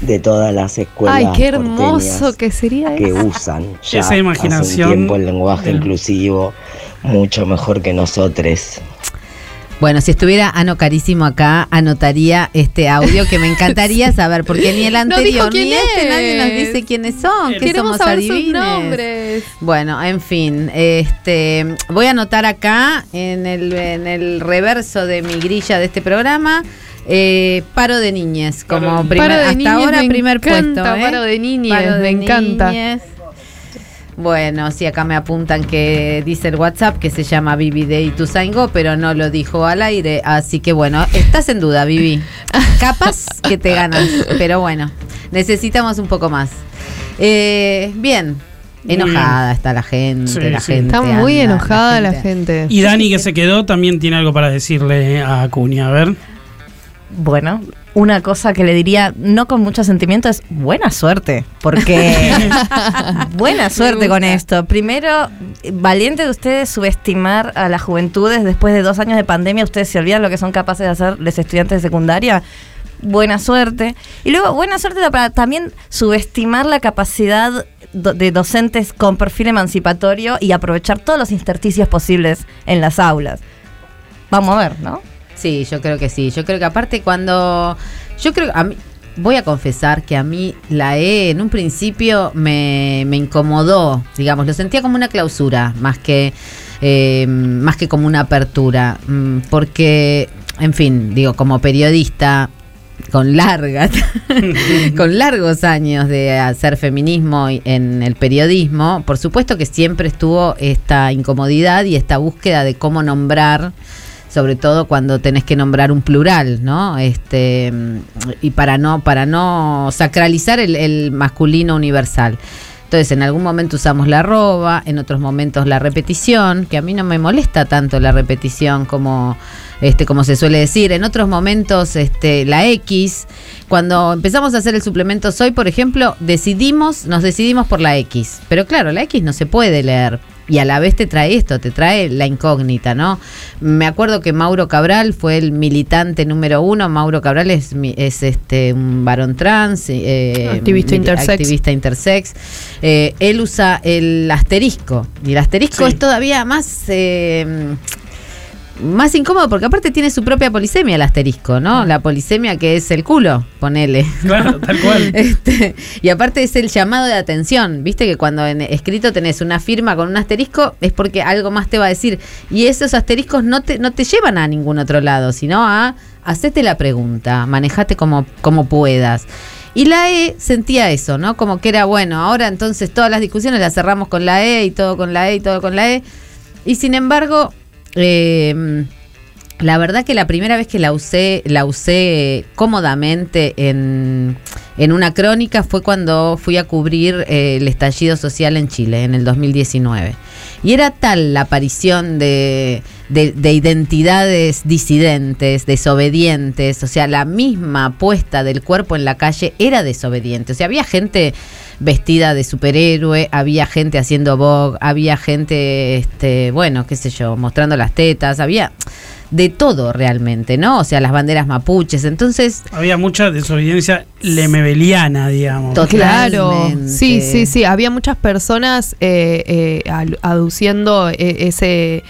de todas las escuelas Ay, qué hermoso que sería que eso. usan ya Esa hace un imaginación tiempo el lenguaje del- inclusivo mucho mejor que nosotros. Bueno, si estuviera Ano Carísimo acá, anotaría este audio que me encantaría saber, porque ni el anterior ni este nadie nos dice quiénes son, que somos saber sus adivines. nombres. Bueno, en fin, este voy a anotar acá en el, en el reverso de mi grilla de este programa. eh, paro de niñez, como primer, de hasta niñez, ahora me primer encanta, puesto. ¿eh? paro de niñez, Paro de me encanta. Bueno, sí, acá me apuntan que dice el WhatsApp que se llama Vivi de Ituzaingó, pero no lo dijo al aire. Así que bueno, estás en duda, Vivi. Capaz que te ganas, pero bueno, necesitamos un poco más. Eh, bien, enojada está la gente, Sí, la sí. gente. Está muy anda, enojada la gente. Y Dani, que se quedó, también tiene algo para decirle a Acuña. A ver. Bueno, una cosa que le diría, no con mucho sentimiento, es buena suerte. Porque buena suerte con esto. Primero, valiente de ustedes subestimar a las juventudes después de dos años de pandemia. Ustedes se olvidan lo que son capaces de hacer los estudiantes de secundaria. Buena suerte. Y luego, buena suerte para también subestimar la capacidad do- de docentes con perfil emancipatorio y aprovechar todos los intersticios posibles en las aulas. Vamos a ver, ¿no? Sí, yo creo que sí. Yo creo que aparte cuando... Yo creo a mí... Voy a confesar que a mí la E en un principio me, me incomodó, digamos, lo sentía como una clausura, más que, eh, más que como una apertura, Mm, porque, en fin, digo, como periodista con largas, con largos años de hacer feminismo en el periodismo, por supuesto que siempre estuvo esta incomodidad y esta búsqueda de cómo nombrar sobre todo cuando tenés que nombrar un plural, ¿no? Este y para no para no sacralizar el, el masculino universal. Entonces, en algún momento usamos la arroba, en otros momentos la repetición, que a mí no me molesta tanto la repetición como este como se suele decir, en otros momentos este la X. Cuando empezamos a hacer el suplemento soy, por ejemplo, decidimos, nos decidimos por la X, pero claro, la X no se puede leer y a la vez te trae esto, te trae la incógnita, ¿no? Me acuerdo que Mauro Cabral fue el militante número uno. Mauro Cabral es, es este un varón trans, eh, Activista intersex. activista intersex. Eh, él usa el asterisco y el asterisco Sí. es todavía más eh, más incómodo porque aparte tiene su propia polisemia el asterisco, ¿no? La polisemia que es el culo, ponele. Claro, tal cual. Este, y aparte es el llamado de atención, viste que cuando en escrito tenés una firma con un asterisco es porque algo más te va a decir. Y esos asteriscos no te, no te llevan a ningún otro lado, sino a hacete la pregunta, manejate como, como puedas. Y la E sentía eso, ¿no? Como que era bueno, ahora entonces todas las discusiones las cerramos con la E y todo con la E y todo con la E. Y sin embargo, eh, la verdad que la primera vez que la usé, la usé cómodamente en, en una crónica fue cuando fui a cubrir eh, el estallido social en Chile en el 2019. Y era tal la aparición de, de- de identidades disidentes, desobedientes, o sea, la misma puesta del cuerpo en la calle era desobediente. O sea, había gente vestida de superhéroe, había gente haciendo vogue, había gente, este, bueno, qué sé yo, mostrando las tetas, había de todo realmente, ¿no? O sea, las banderas mapuches. Entonces, Había mucha desobediencia lemebeliana, digamos. Total. Claro, Totalmente. sí, sí, sí. Había muchas personas eh, eh, aduciendo eh, ese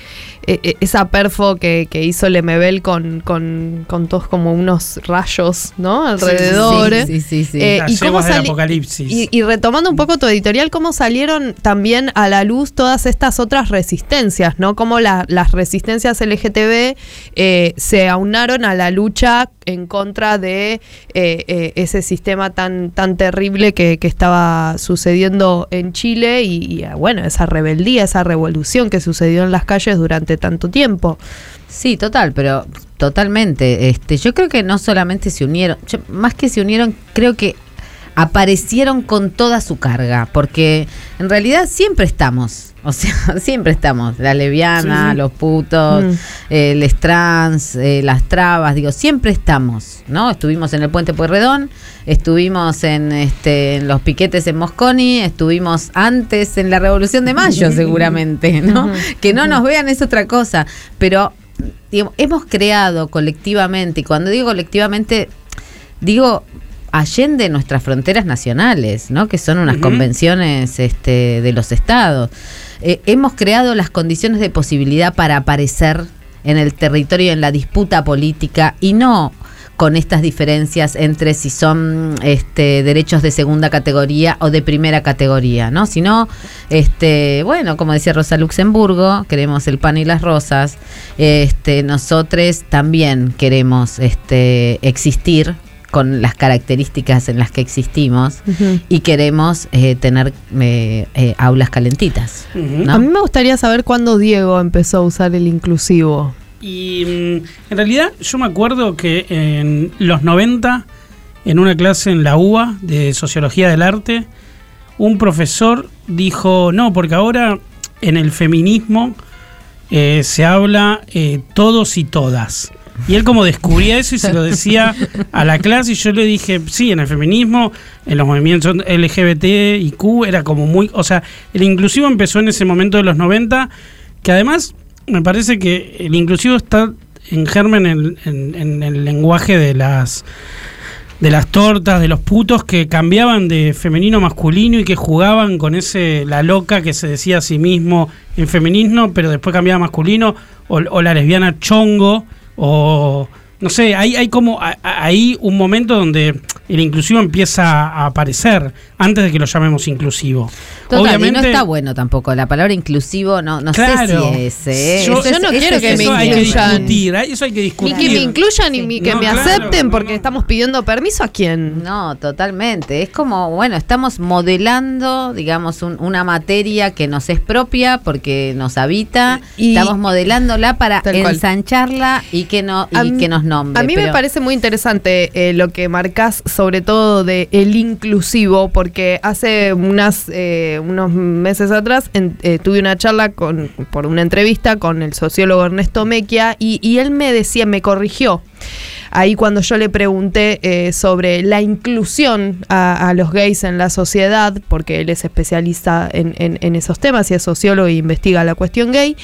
esa perfo que, que hizo Lemebel con, con, con todos como unos rayos, ¿no? Alrededor. sí, sí, sí, sí. Eh, Las y cómo del apocalipsis. y, y retomando un poco tu editorial, cómo salieron también a la luz todas estas otras resistencias, ¿no? Cómo la- las resistencias LGTB eh, se aunaron a la lucha en contra de eh, eh, ese sistema tan, tan terrible que, que estaba sucediendo en Chile y, eh, bueno, esa rebeldía, esa revolución que sucedió en las calles durante tanto tiempo. Sí, total, pero totalmente. Este, yo creo que no solamente se unieron, más que se unieron, creo que aparecieron con toda su carga, porque en realidad siempre estamos, o sea, siempre estamos, la Sí, sí. los putos, Mm. eh, les trans, eh, las trabas, digo, siempre estamos, ¿no? Estuvimos en el puente Pueyrredón, estuvimos en, este, en los piquetes en Mosconi, estuvimos antes en la Revolución de Mayo, seguramente, ¿no? Que no nos vean es otra cosa, pero digamos, hemos creado colectivamente, y cuando digo colectivamente, digo allende nuestras fronteras nacionales, ¿no? Que son unas convenciones este, de los estados. Eh, hemos creado las condiciones de posibilidad para aparecer en el territorio, en la disputa política y no con estas diferencias entre si son este, derechos de segunda categoría o de primera categoría, ¿no? Sino, este, bueno, como decía Rosa Luxemburgo, queremos el pan y las rosas, este, nosotros también queremos este, existir con las características en las que existimos y queremos eh, tener eh, eh, aulas calentitas. A mí me gustaría saber cuándo Diego empezó a usar el inclusivo. Y mm, en realidad yo me acuerdo que en los 90, en una clase en la UBA de Sociología del Arte, un profesor dijo, no, porque ahora en el feminismo eh, se habla eh, todos y todas. Y él como descubría eso y se lo decía a la clase y yo le dije, sí, en el feminismo, en los movimientos LGBT y Q era como muy, o sea, el inclusivo empezó en ese momento de los 90, que además me parece que el inclusivo está en germen en, el lenguaje de las de las tortas, de los putos que cambiaban de femenino a masculino y que jugaban con ese la loca que se decía a sí mismo en feminismo, pero después cambiaba a masculino, o, o la lesbiana chongo, o no sé, hay, hay como a- a- ahí un momento donde el inclusivo empieza a aparecer antes de que lo llamemos inclusivo. Total, y no está bueno tampoco. La palabra inclusivo no, no Claro. sé si es. ¿eh? Yo- no quiero que me eso hay que incluyan. discutir, eso hay que Ni discutir. que me incluyan ni que No, me claro, acepten porque no. estamos pidiendo permiso a quién. No, totalmente. Es como, bueno, estamos modelando, digamos, un- una materia que nos es propia porque nos habita. Y- estamos modelándola para ensancharla y que no y que nos nombre. A mí me parece muy interesante eh, lo que marcas, sobre todo de el inclusivo, porque hace unas eh, unos meses atrás en- eh, tuve una charla con por una entrevista con el sociólogo Ernesto Mequia y, y él me decía, me corrigió. Ahí cuando yo le pregunté eh, sobre la inclusión a, a los gays en la sociedad, porque él es especialista en, en- en esos temas y es sociólogo e investiga la cuestión gay,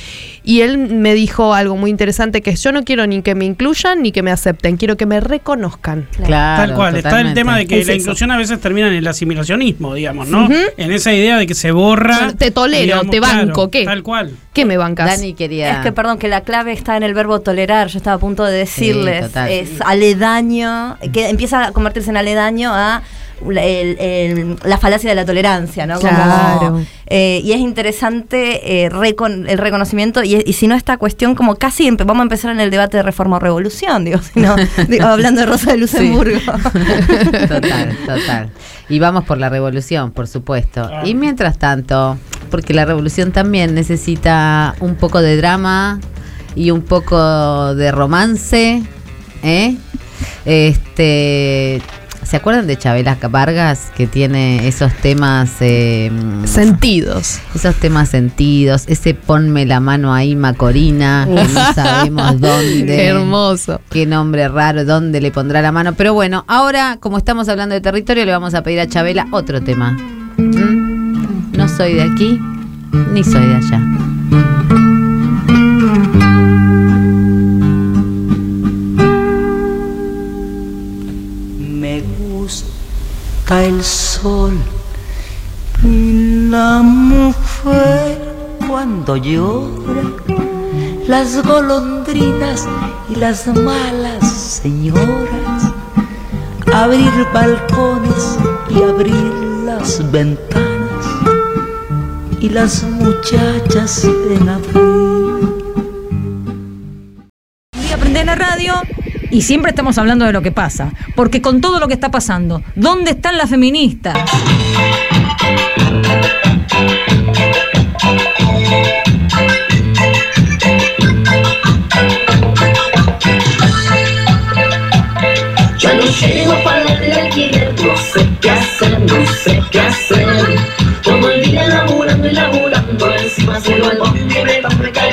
y él me dijo algo muy interesante que es yo no quiero ni que me incluyan ni que me acepten, quiero que me reconozcan. Claro, Tal cual, está el tema de que Es la eso. inclusión a veces termina en el asimilacionismo, digamos, ¿no? En esa idea de que se borra. Te tolero, digamos, te banco, claro, ¿qué? Tal cual. ¿Qué me bancas? Dani quería. Es que, perdón, que la clave está en el verbo tolerar. Yo estaba a punto de decirles. es aledaño, que empieza a convertirse en aledaño a el- el- la falacia de la tolerancia, ¿no? Como, Claro. eh, y es interesante eh, recon- el reconocimiento, y, y si no, esta cuestión, como casi empe- vamos a empezar en el debate de reforma o revolución, digo, si no, digo, hablando de Rosa de Luxemburgo. Total, total. Y vamos por la revolución, por supuesto. Y mientras tanto, porque la revolución también necesita un poco de drama y un poco de romance, ¿eh? Este, ¿se acuerdan de Chabela Vargas que tiene esos temas eh, Sentidos. esos temas sentidos, ese ponme la mano ahí Macorina, que no sabemos dónde. Qué hermoso. Qué nombre raro, dónde le pondrá la mano. Pero bueno, ahora, como estamos hablando de territorio, le vamos a pedir a Chabela otro tema. ¿Mm? No soy de aquí, ni soy de allá. Gusta el sol y la mujer cuando llora, las golondrinas y las malas señoras, abrir balcones y abrir las ventanas y las muchachas en abril. Un día prendés la radio y siempre estamos hablando de lo que pasa. Porque con todo lo que está pasando, ¿dónde están las feministas? Ya no llego a pagar el no sé qué no sé qué.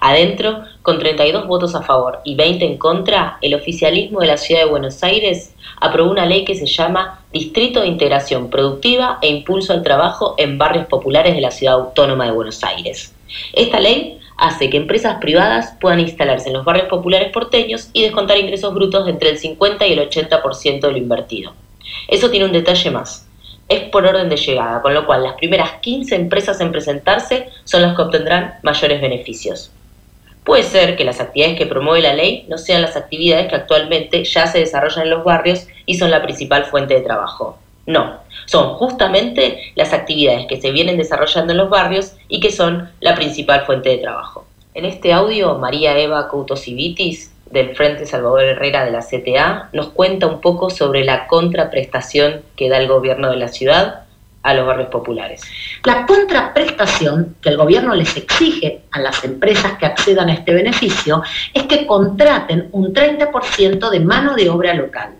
Adentro, con 32 votos a favor y 20 en contra, el oficialismo de la ciudad de Buenos Aires aprobó una ley que se llama Distrito de Integración Productiva e Impulso al Trabajo en Barrios Populares de la Ciudad Autónoma de Buenos Aires. Esta ley hace que empresas privadas puedan instalarse en los barrios populares porteños y descontar ingresos brutos entre el 50 y el 80% de lo invertido. Eso tiene un detalle más. Es por orden de llegada, con lo cual las primeras 15 empresas en presentarse son las que obtendrán mayores beneficios. Puede ser que las actividades que promueve la ley no sean las actividades que actualmente ya se desarrollan en los barrios y son la principal fuente de trabajo. No, son justamente las actividades que se vienen desarrollando en los barrios y que son la principal fuente de trabajo. En este audio, María Eva Coutosivitis del Frente Salvador Herrera de la CTA, nos cuenta un poco sobre la contraprestación que da el gobierno de la ciudad a los barrios populares. La contraprestación que el gobierno les exige a las empresas que accedan a este beneficio es que contraten un 30% de mano de obra local.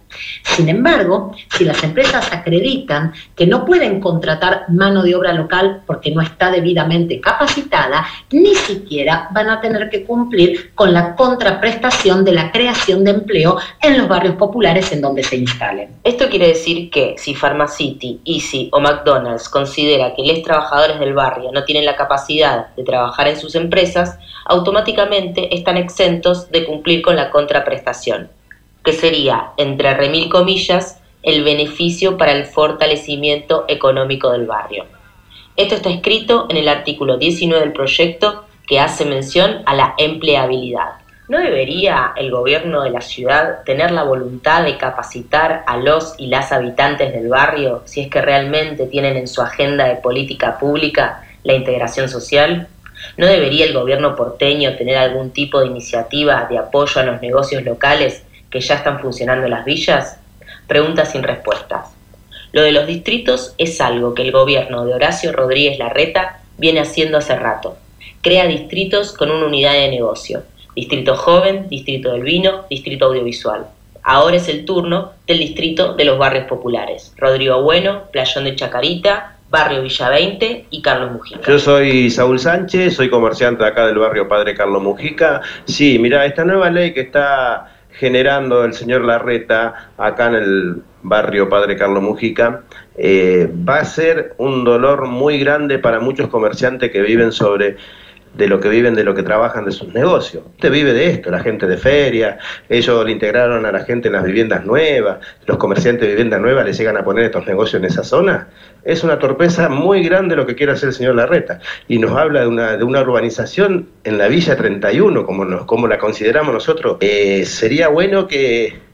Sin embargo, si las empresas acreditan que no pueden contratar mano de obra local porque no está debidamente capacitada, ni siquiera van a tener que cumplir con la contraprestación de la creación de empleo en los barrios populares en donde se instalen. Esto quiere decir que si Pharmacity, Easy o McDonald's considera que los trabajadores del barrio no tienen la capacidad de trabajar en sus empresas, automáticamente están exentos de cumplir con la contraprestación sería, entre remil comillas, el beneficio para el fortalecimiento económico del barrio. Esto está escrito en el artículo 19 del proyecto que hace mención a la empleabilidad. ¿No debería el gobierno de la ciudad tener la voluntad de capacitar a los y las habitantes del barrio si es que realmente tienen en su agenda de política pública la integración social? ¿No debería el gobierno porteño tener algún tipo de iniciativa de apoyo a los negocios locales que ya están funcionando las villas? Preguntas sin respuestas. Lo de los distritos es algo que el gobierno de Horacio Rodríguez Larreta viene haciendo hace rato. Crea distritos con una unidad de negocio. Distrito joven, distrito del vino, distrito audiovisual. Ahora es el turno del distrito de los barrios populares. Rodrigo Bueno, Playón de Chacarita, Barrio Villa 20 y Carlos Mujica. Yo soy Saúl Sánchez, soy comerciante acá del barrio Padre Carlos Mujica. Sí, mira, esta nueva ley que está generando el señor Larreta acá en el barrio Padre Carlos Mujica, eh, va a ser un dolor muy grande para muchos comerciantes que viven sobre de lo que viven, de lo que trabajan, de sus negocios. Usted vive de esto, la gente de feria, ellos le integraron a la gente en las viviendas nuevas, los comerciantes de viviendas nuevas le llegan a poner estos negocios en esa zona. Es una torpeza muy grande lo que quiere hacer el señor Larreta. Y nos habla de una, de una urbanización en la Villa 31, como, nos, como la consideramos nosotros. Eh, sería bueno que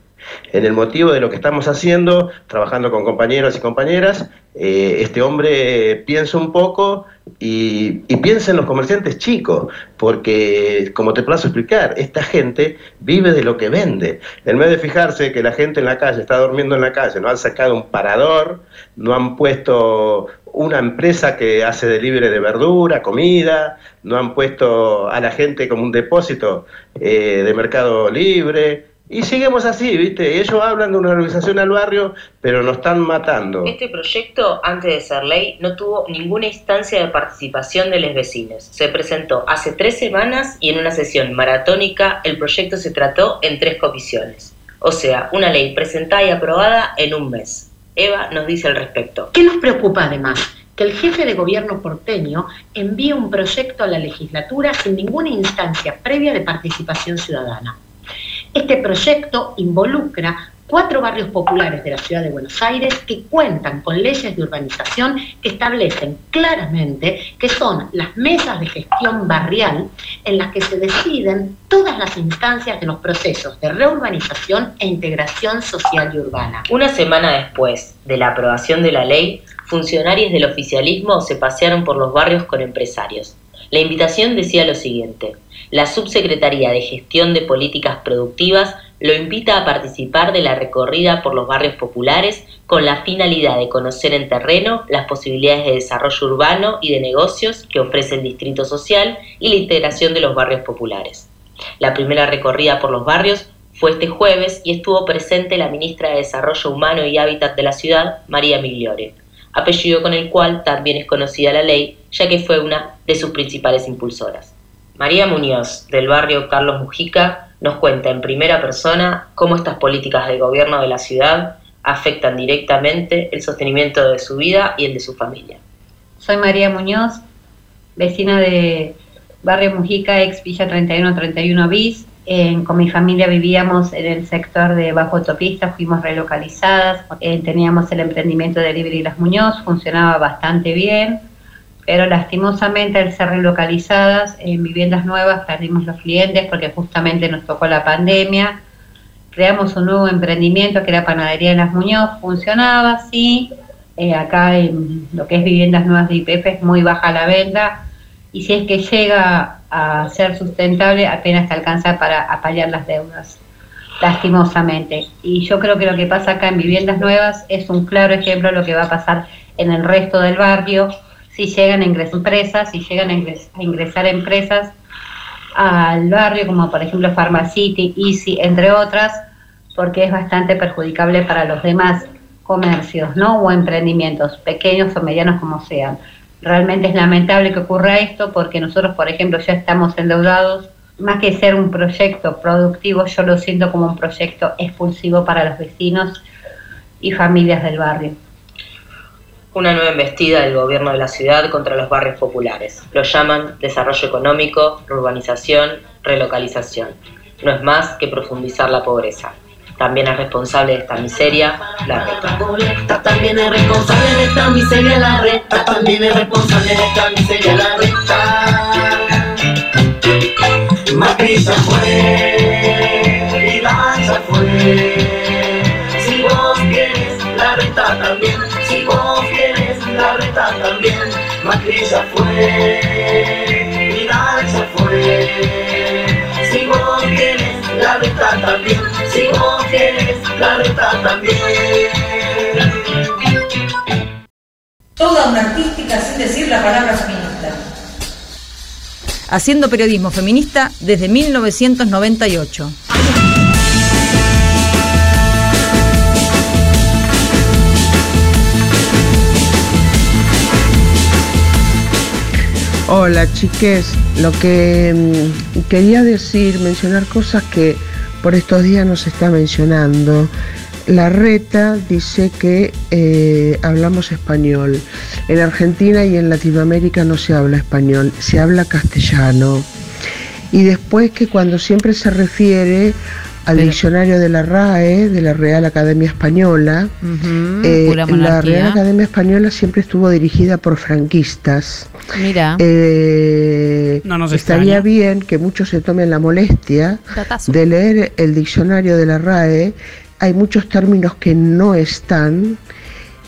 en el motivo de lo que estamos haciendo, trabajando con compañeros y compañeras, eh, este hombre piensa un poco y, piensa en los comerciantes chicos, porque como te plazo explicar, esta gente vive de lo que vende. En vez de fijarse que la gente en la calle está durmiendo en la calle, no han sacado un parador, no han puesto una empresa que hace delivery de verdura, comida, no han puesto a la gente como un depósito eh, de mercado libre, y seguimos así, ¿viste? Ellos hablan de una organización al barrio, pero nos están matando. Este proyecto, antes de ser ley, no tuvo ninguna instancia de participación de los vecinos. Se presentó hace tres semanas y en una sesión maratónica el proyecto se trató en tres comisiones. O sea, una ley presentada y aprobada en un mes. Eva nos dice al respecto. ¿Qué nos preocupa además? Que el jefe de gobierno porteño envíe un proyecto a la legislatura sin ninguna instancia previa de participación ciudadana. Este proyecto involucra cuatro barrios populares de la ciudad de Buenos Aires que cuentan con leyes de urbanización que establecen claramente que son las mesas de gestión barrial en las que se deciden todas las instancias de los procesos de reurbanización e integración social y urbana. Una semana después de la aprobación de la ley, funcionarios del oficialismo se pasearon por los barrios con empresarios. La invitación decía lo siguiente. La Subsecretaría de Gestión de Políticas Productivas lo invita a participar de la recorrida por los barrios populares con la finalidad de conocer en terreno las posibilidades de desarrollo urbano y de negocios que ofrece el Distrito Social y la integración de los barrios populares. La primera recorrida por los barrios fue este jueves y estuvo presente la ministra de Desarrollo Humano y Hábitat de la ciudad, María Migliore, apellido con el cual también es conocida la ley, ya que fue una de sus principales impulsoras. María Muñoz, del barrio Carlos Mujica, nos cuenta en primera persona cómo estas políticas del gobierno de la ciudad afectan directamente el sostenimiento de su vida y el de su familia. Soy María Muñoz, vecina de Barrio Mujica, ex Villa 3131 bis. Con mi familia vivíamos en el sector de Bajo Autopista, fuimos relocalizadas, eh, teníamos el emprendimiento de Libre y Las Muñoz, funcionaba bastante bien pero lastimosamente al ser relocalizadas en viviendas nuevas perdimos los clientes porque justamente nos tocó la pandemia. Creamos un nuevo emprendimiento que era Panadería de las Muñoz, funcionaba, sí. Eh, acá en lo que es viviendas nuevas de IPF es muy baja la venta. Y si es que llega a ser sustentable apenas te alcanza para apalear las deudas, lastimosamente. Y yo creo que lo que pasa acá en viviendas nuevas es un claro ejemplo de lo que va a pasar en el resto del barrio si llegan a ingresar empresas, si llegan a ingres- a ingresar empresas al barrio, como por ejemplo Pharmacity, Easy, entre otras, porque es bastante perjudicable para los demás comercios, ¿no? O emprendimientos, pequeños o medianos como sean. Realmente es lamentable que ocurra esto porque nosotros, por ejemplo, ya estamos endeudados. Más que ser un proyecto productivo, yo lo siento como un proyecto expulsivo para los vecinos y familias del barrio. Una nueva embestida del gobierno de la ciudad contra los barrios populares. Lo llaman desarrollo económico, urbanización, relocalización. No es más que profundizar la pobreza. También es responsable de esta miseria la reta. También es responsable de esta miseria la reta, también es responsable de esta miseria la reta. Macri fue, Vidal ya fue. Si vos querés la reta también, si vos querés la reta también. Macri fue, Vidal ya fue. Si vos querés la reta también, si vos querés la reta también. Toda una artística sin decir la palabra feminista. Haciendo periodismo feminista desde 1998. Hola chiques, lo que mm, quería decir, mencionar cosas que por estos días no se está mencionando. La reta dice que eh, hablamos español. En Argentina y en Latinoamérica no se habla español, se habla castellano. Y después que cuando siempre se refiere al diccionario de la RAE, de la Real Academia Española, eh, pura la. Real Academia Española siempre estuvo dirigida por franquistas. Mira. Eh, No nos estaría extraña. bien que muchos se tomen la molestia Datazo. de leer el diccionario de la RAE. Hay muchos términos que no están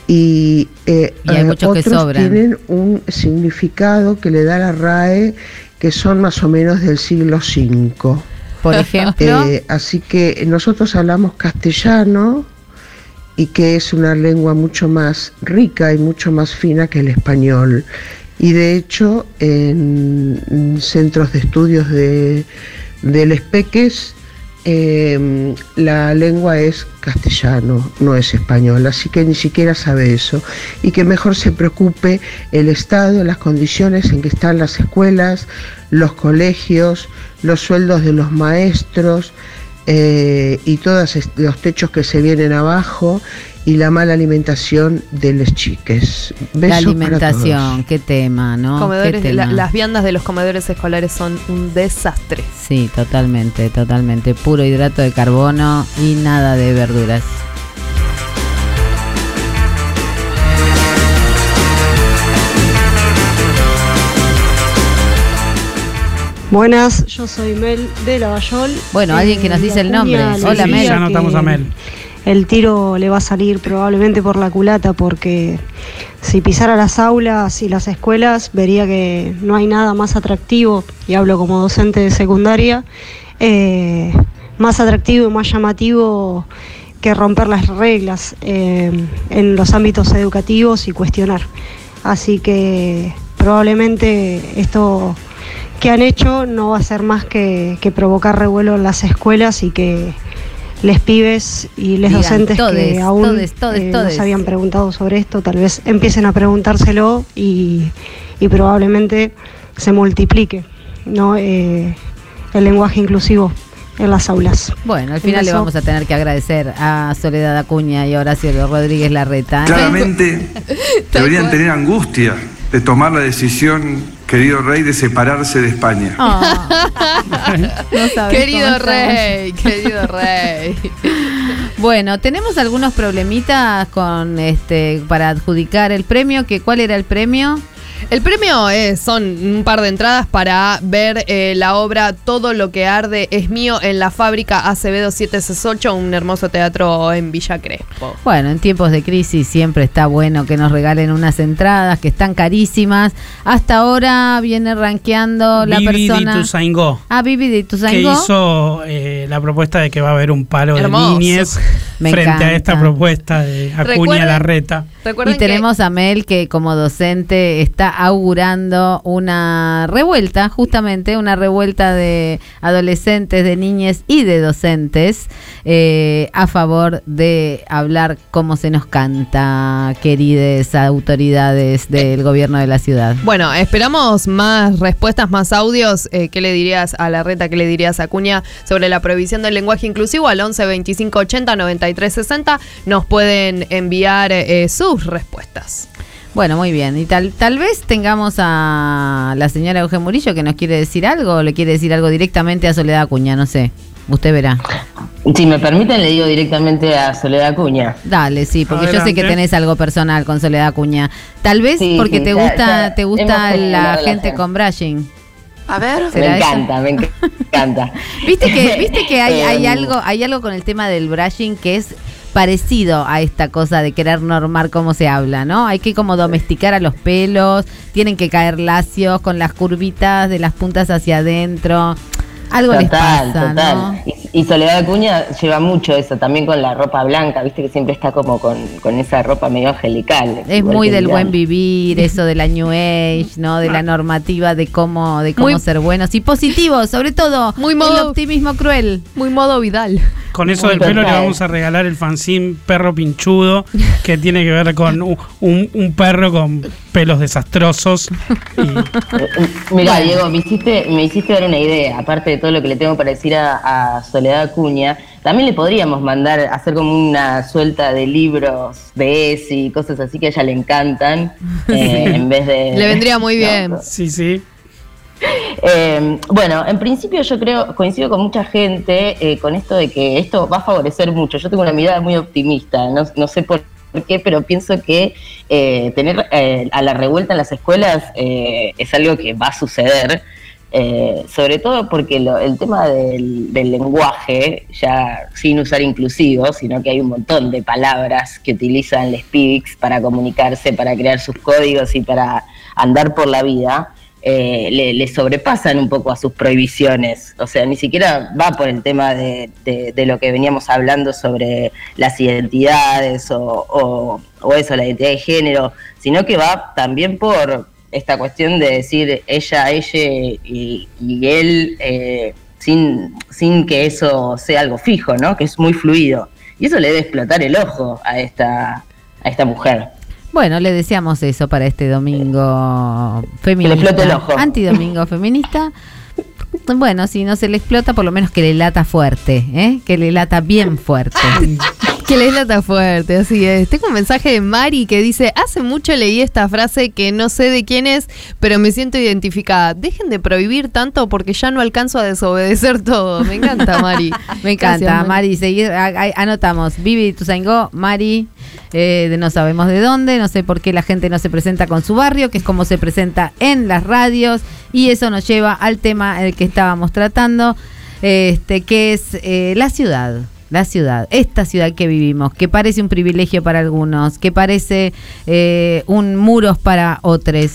y, eh, Y hay eh, muchos que otros sobran. tienen un significado que le da la RAE que son más o menos del siglo V. Por ejemplo. Eh, así que nosotros hablamos castellano y que es una lengua mucho más rica y mucho más fina que el español. Y de hecho, en, en centros de estudios de, del Espeques, eh, la lengua es castellano, no es español, así que ni siquiera sabe eso. Y que mejor se preocupe el Estado, las condiciones en que están las escuelas, los colegios, los sueldos de los maestros eh, y todos los techos que se vienen abajo y la mala alimentación de los chiques. La para alimentación, todos. qué tema, ¿no? Comedores, Qué la- tema. las viandas de los comedores escolares son un desastre. Sí, totalmente, totalmente. Puro hidrato de carbono y nada de verduras. Buenas, yo soy Mel de Lavallol. Bueno, alguien que nos dice el nombre. Hola, Mel. Ya anotamos a Mel. El tiro le va a salir probablemente por la culata porque si pisara las aulas y las escuelas vería que no hay nada más atractivo, y hablo como docente de secundaria, eh, más atractivo y más llamativo que romper las reglas eh, en los ámbitos educativos y cuestionar. Así que probablemente esto que han hecho no va a ser más que, que provocar revuelo en las escuelas y que les pibes y les Digan, docentes todes, que aún todes, todes, eh, todes. no se habían preguntado sobre esto, tal vez empiecen a preguntárselo y, y probablemente se multiplique ¿no? Eh, el lenguaje inclusivo en las aulas. Bueno, al final le vamos a tener que agradecer a Soledad Acuña y a Horacio Rodríguez Larreta. Claramente deberían tener angustia de tomar la decisión, querido rey, de separarse de España. No sabes querido rey, querido rey. Bueno, tenemos algunos problemitas con este para adjudicar el premio. Que, ¿Cuál era el premio? El premio es, son un par de entradas para ver eh, la obra Todo lo que arde es mío en la fábrica Acevedo 768, un hermoso teatro en Villa Crespo. Bueno, en tiempos de crisis siempre está bueno que nos regalen unas entradas que están carísimas. Hasta ahora viene rankeando la Vivi persona. de Ituzaingó, Ah, Vivi de que hizo eh, la propuesta de que va a haber un paro Hermoso. de niñez Me frente encanta. a esta propuesta de Acuña Recuerden- Larreta. Recuerden Y tenemos a Mel que como docente está augurando una revuelta, justamente una revuelta de adolescentes, de niñas y de docentes eh, a favor de hablar cómo se nos canta, queridas autoridades del gobierno de la ciudad. Bueno, esperamos más respuestas, más audios. Eh, ¿Qué le dirías a la reta, qué le dirías a Cuña sobre la prohibición del lenguaje inclusivo? Al 11 25 80 93 60 nos pueden enviar eh, sus respuestas. Bueno, muy bien. Y tal, tal vez tengamos a la señora Eugen Murillo que nos quiere decir algo o le quiere decir algo directamente a Soledad Acuña, no sé. Usted verá. Si me permiten, le digo directamente a Soledad Acuña. Dale, sí, porque yo sé que tenés algo personal con Soledad Acuña. Tal vez Sí, porque sí, te ya- gusta, ya te gusta la gente con brushing. A ver. Me ¿Será eso? encanta, me encanta. Viste que, viste que hay, hay Em, algo, hay algo con el tema del brushing que es parecido a esta cosa de querer normar cómo se habla, ¿no? Hay que como domesticar a los pelos, tienen que caer lacios con las curvitas de las puntas hacia adentro. Algo les pasa, total. ¿no? Y, y Soledad Acuña lleva mucho eso, también con la ropa blanca, viste que siempre está como con, con esa ropa medio angelical. Es muy del buen vivir, eso de la New Age, ¿no? De la normativa de cómo, de cómo Muy- ser buenos y positivos, sobre todo. Muy el modo- optimismo cruel. Muy modo Vidal. Con eso Muy del pelo le vamos a regalar el fanzine Perro Pinchudo, que tiene que ver con un, un- un perro con pelos desastrosos. Mira, Diego, me hiciste, me hiciste dar una idea, aparte de todo lo que le tengo para decir a, a Soledad Acuña, también le podríamos mandar, hacer como una suelta de libros de ESI y cosas así que a ella le encantan, eh, en vez de... Le vendría muy bien. Sí, sí. Eh, bueno, en principio yo creo, coincido con mucha gente eh, con esto de que esto va a favorecer mucho. Yo tengo una mirada muy optimista, no, no sé por qué, pero pienso que eh, tener eh, a la revuelta en las escuelas eh, es algo que va a suceder. Eh, sobre todo porque lo- el tema del, del lenguaje, ya sin usar inclusivo, sino que hay un montón de palabras que utilizan los PIBIX para comunicarse, para crear sus códigos y para andar por la vida, eh, le, sobrepasan un poco a sus prohibiciones. O sea, ni siquiera va por el tema de, lo que veníamos hablando sobre las identidades o- o eso, la identidad de género, sino que va también por esta cuestión de decir ella, ella y, y él, eh, sin, sin que eso sea algo fijo, ¿no? Que es muy fluido. Y eso le debe explotar el ojo a esta, a esta mujer. Bueno, le deseamos eso para este domingo feminista. explote el ojo. Antidomingo feminista. Bueno, si no se le explota, por lo menos que le lata fuerte, ¿eh? Que le lata bien fuerte. Que le lata fuerte, así es. Tengo un mensaje de Mari que dice, hace mucho leí esta frase que no sé de quién es, pero me siento identificada. Dejen de prohibir tanto porque ya no alcanzo a desobedecer todo. Me encanta, Mari. Me encanta, Gracias, Mari. Seguir, a- a- anotamos. Vivi Tuzaingó, Mari, eh, de no sabemos de dónde, no sé por qué la gente no se presenta con su barrio, que es como se presenta en las radios. Y eso nos lleva al tema el que estábamos tratando, este, que es eh, la ciudad. La ciudad, esta ciudad que vivimos, que parece un privilegio para algunos, que parece eh, un muros para otros.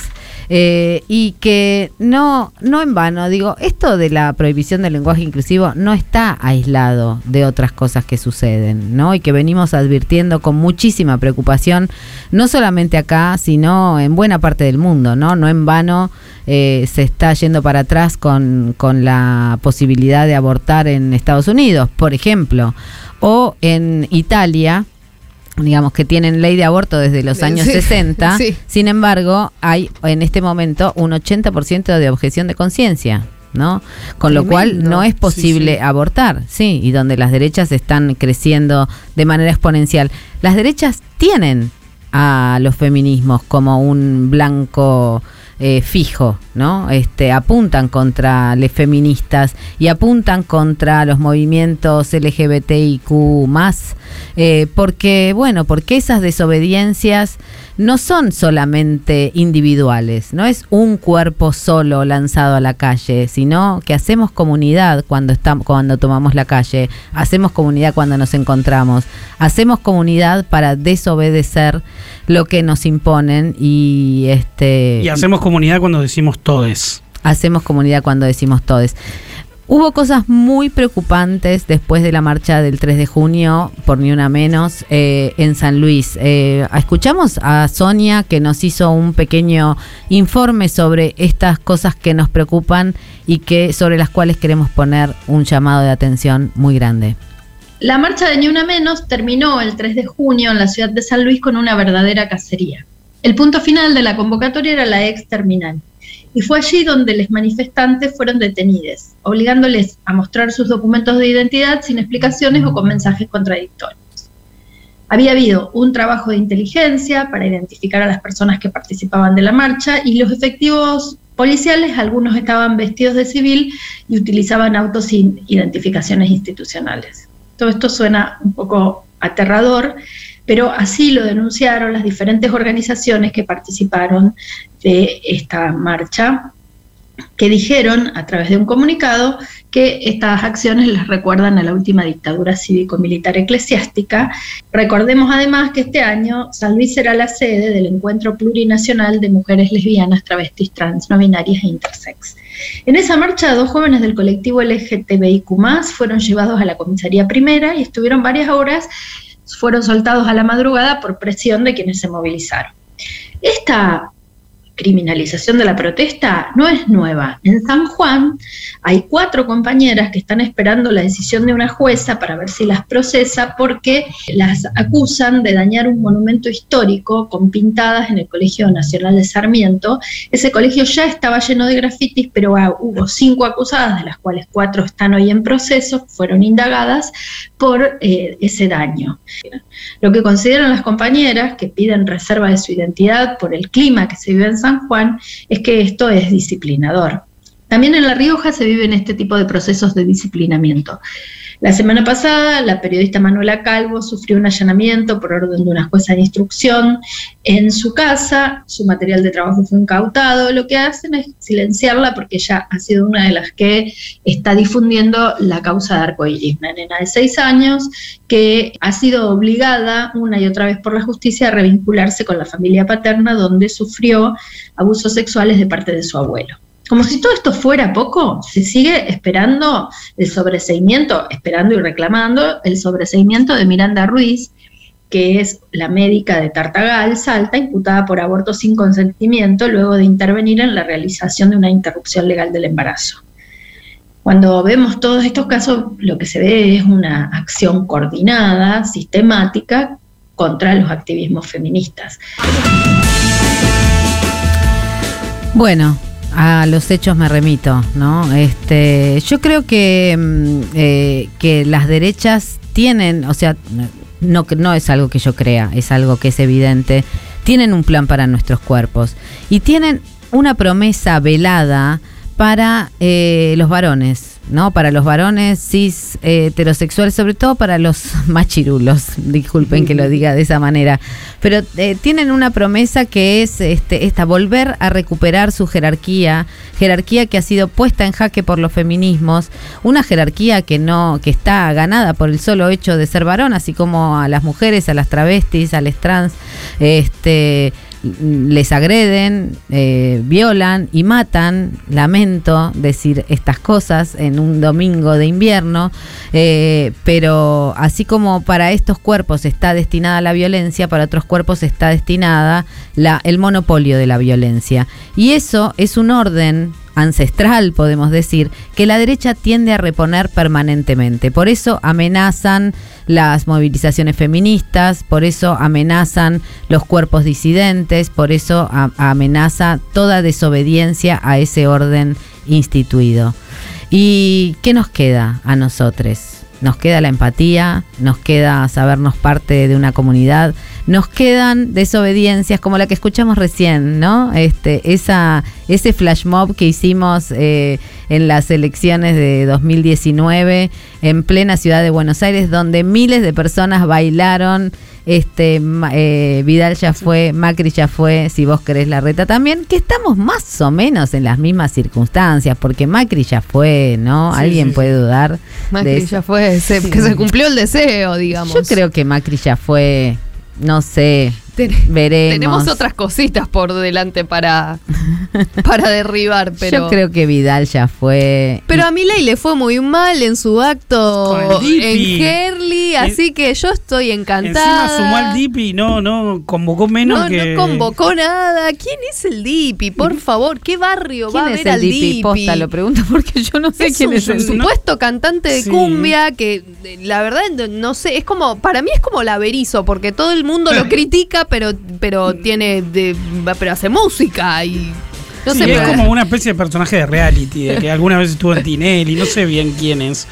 Eh, y que no, no en vano, digo, esto de la prohibición del lenguaje inclusivo no está aislado de otras cosas que suceden, ¿no? Y que venimos advirtiendo con muchísima preocupación, no solamente acá, sino en buena parte del mundo, ¿no? No en vano eh, se está yendo para atrás con, con la posibilidad de abortar en Estados Unidos, por ejemplo, o en Italia, digamos que tienen ley de aborto desde los años sí, 60, sí. sin embargo, hay en este momento un 80% de objeción de conciencia. ¿no? Con lo cual no es Sí, posible sí. abortar, sí, y donde las derechas están creciendo de manera exponencial. Las derechas tienen a los feminismos como un blanco eh, fijo, ¿no? Este, apuntan contra las feministas y apuntan contra los movimientos LGBTIQ más, eh, porque, bueno, porque esas desobediencias no son solamente individuales, no es un cuerpo solo lanzado a la calle, sino que hacemos comunidad cuando estamos cuando tomamos la calle, hacemos comunidad cuando nos encontramos, hacemos comunidad para desobedecer lo que nos imponen y este Y hacemos comunidad cuando decimos todes. hacemos comunidad cuando decimos todes. Hubo cosas muy preocupantes después de la marcha del 3 de junio, por ni una menos, eh, en San Luis. Eh, escuchamos a Sonia que nos hizo un pequeño informe sobre estas cosas que nos preocupan y que sobre las cuales queremos poner un llamado de atención muy grande. La marcha de Ni Una Menos terminó el 3 de junio en la ciudad de San Luis con una verdadera cacería. El punto final de la convocatoria era la ex terminal. Y fue allí donde los manifestantes fueron detenidos, obligándoles a mostrar sus documentos de identidad sin explicaciones o con mensajes contradictorios. Había habido un trabajo de inteligencia para identificar a las personas que participaban de la marcha y los efectivos policiales, algunos estaban vestidos de civil y utilizaban autos sin identificaciones institucionales. Todo esto suena un poco aterrador, pero así lo denunciaron las diferentes organizaciones que participaron de esta marcha, que dijeron a través de un comunicado que estas acciones les recuerdan a la última dictadura cívico-militar eclesiástica. Recordemos además que este año San Luis será la sede del Encuentro Plurinacional de Mujeres Lesbianas, Travestis, Trans, No Binarias e Intersex. En esa marcha, dos jóvenes del colectivo LGTBIQ fueron llevados a la comisaría primera y estuvieron varias horas, fueron soltados a la madrugada por presión de quienes se movilizaron. Esta criminalización de la protesta no es nueva. En San Juan hay cuatro compañeras que están esperando la decisión de una jueza para ver si las procesa porque las acusan de dañar un monumento histórico con pintadas en el Colegio Nacional de Sarmiento. Ese colegio ya estaba lleno de grafitis, pero ah, hubo cinco acusadas, de las cuales cuatro están hoy en proceso, fueron indagadas por eh, ese daño. Lo que consideran las compañeras que piden reserva de su identidad por el clima que se vive en San Juan es que esto es disciplinador. También en La Rioja se viven este tipo de procesos de disciplinamiento. La semana pasada, la periodista Manuela Calvo sufrió un allanamiento por orden de una jueza de instrucción en su casa. Su material de trabajo fue incautado. Lo que hacen es silenciarla porque ella ha sido una de las que está difundiendo la causa de arcoíris. Una nena de seis años que ha sido obligada una y otra vez por la justicia a revincularse con la familia paterna donde sufrió abusos sexuales de parte de su abuelo. Como si todo esto fuera poco, se sigue esperando el sobreseimiento, esperando y reclamando el sobreseimiento de Miranda Ruiz, que es la médica de Tartagal, Salta, imputada por aborto sin consentimiento luego de intervenir en la realización de una interrupción legal del embarazo. Cuando vemos todos estos casos, lo que se ve es una acción coordinada, sistemática, contra los activismos feministas. Bueno, a los hechos me remito, ¿no? Este, yo creo que, mm, eh, que las derechas tienen, o sea, no, no es algo que yo crea, es algo que es evidente, tienen un plan para nuestros cuerpos y tienen una promesa velada para eh, los varones, ¿no? Para los varones cis eh, heterosexuales, sobre todo para los machirulos, disculpen que lo diga de esa manera, pero eh, tienen una promesa que es este, esta, volver a recuperar su jerarquía, jerarquía que ha sido puesta en jaque por los feminismos, una jerarquía que no, que está ganada por el solo hecho de ser varón, así como a las mujeres, a las travestis, a las trans, este les agreden, eh, violan y matan, lamento decir estas cosas en un domingo de invierno, eh, pero así como para estos cuerpos está destinada la violencia, para otros cuerpos está destinada la, el monopolio de la violencia. Y eso es un orden ancestral, podemos decir, que la derecha tiende a reponer permanentemente. Por eso amenazan las movilizaciones feministas, por eso amenazan los cuerpos disidentes, por eso amenaza toda desobediencia a ese orden instituido. ¿Y qué nos queda a nosotros? Nos queda la empatía, nos queda sabernos parte de una comunidad, nos quedan desobediencias como la que escuchamos recién, ¿no? Este, esa, ese flash mob que hicimos eh, en las elecciones de 2019 en plena ciudad de Buenos Aires, donde miles de personas bailaron este eh, Vidal ya fue, Macri ya fue, si vos querés la reta también, que estamos más o menos en las mismas circunstancias, porque Macri ya fue, ¿no? Sí, Alguien sí, puede dudar de Macri eso. ya fue, se- que se cumplió el deseo, digamos. Yo creo que Macri ya fue, no sé, Ten- veremos. Tenemos otras cositas por delante para, para derribar, pero. Yo creo que Vidal ya fue. Pero a Milei le fue muy mal en su acto Dipi. en Herli, así que yo estoy encantada. Encima sumó al DIP y no, no convocó menos no, que. no convocó nada. ¿Quién es el Dipi? Por favor, ¿qué barrio va a ¿Quién ver es el al Dipi? Dipi? Posta, lo pregunto porque yo no sé es quién un es el Dipi. supuesto cantante de Sí. cumbia que la verdad no- no sé, es como para mí es como la Berizo porque todo el mundo lo critica, pero pero tiene de pero hace música y no Sí, sé, es pero- como una especie de personaje de reality, de que alguna vez estuvo en Tinelli, no sé bien quién es.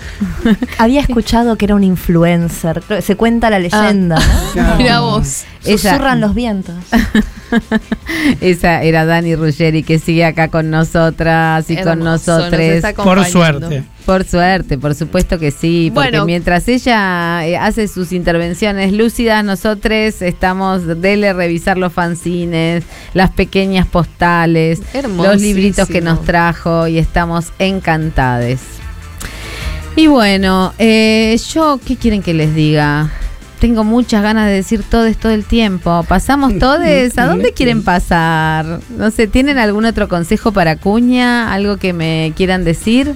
Había escuchado que era un influencer. Se cuenta la leyenda. ¿no? Claro. Mirá vos. Esa- Susurran los vientos. Esa era Dani Ruggeri que sigue acá con nosotras y con Hermoso, nosotros. Por suerte. Por suerte, por supuesto que sí. Porque Bueno. mientras ella eh, hace sus intervenciones lúcidas, nosotros estamos, dele revisar los fanzines, las pequeñas postales, los libritos que nos trajo y estamos encantados. Y bueno, eh, yo, ¿qué quieren que les diga? Tengo muchas ganas de decir todes todo el tiempo. ¿Pasamos todes? ¿A dónde quieren pasar? No sé, ¿tienen algún otro consejo para Cuña? ¿Algo que me quieran decir?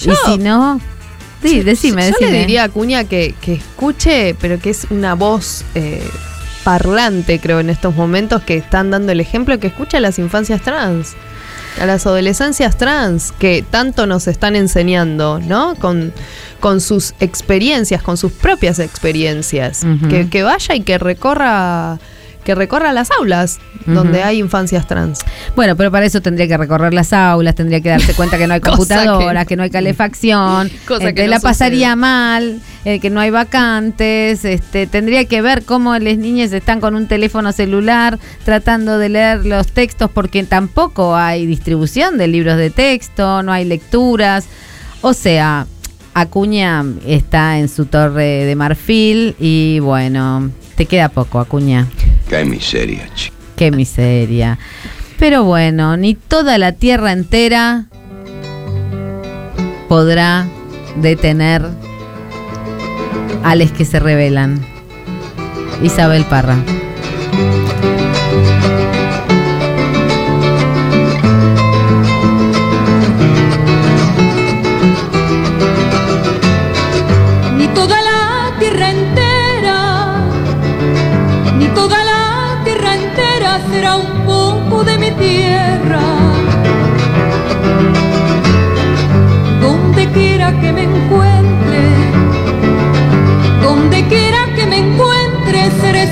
Yo- y si no, sí, decime, yo, decime. le diría a Acuña que, que escuche, pero que es una voz eh, parlante, creo, en estos momentos que están dando el ejemplo, que escuche a las infancias trans, a las adolescencias trans, que tanto nos están enseñando, ¿no? Con, con sus experiencias, con sus propias experiencias. Que vaya y que recorra, que recorra las aulas donde hay infancias trans. Bueno, pero para eso tendría que recorrer las aulas, tendría que darse cuenta que no hay computadoras, que- que, no hay calefacción, Cosa que no la pasaría mal, eh, que no hay vacantes, este, tendría que ver cómo las niñas están con un teléfono celular tratando de leer los textos porque tampoco hay distribución de libros de texto, no hay lecturas, o sea, Acuña está en su torre de marfil y bueno, te queda poco, Acuña. Qué miseria, chico. Qué miseria. Pero bueno, ni toda la tierra entera podrá detener a los que se rebelan. Isabel Parra.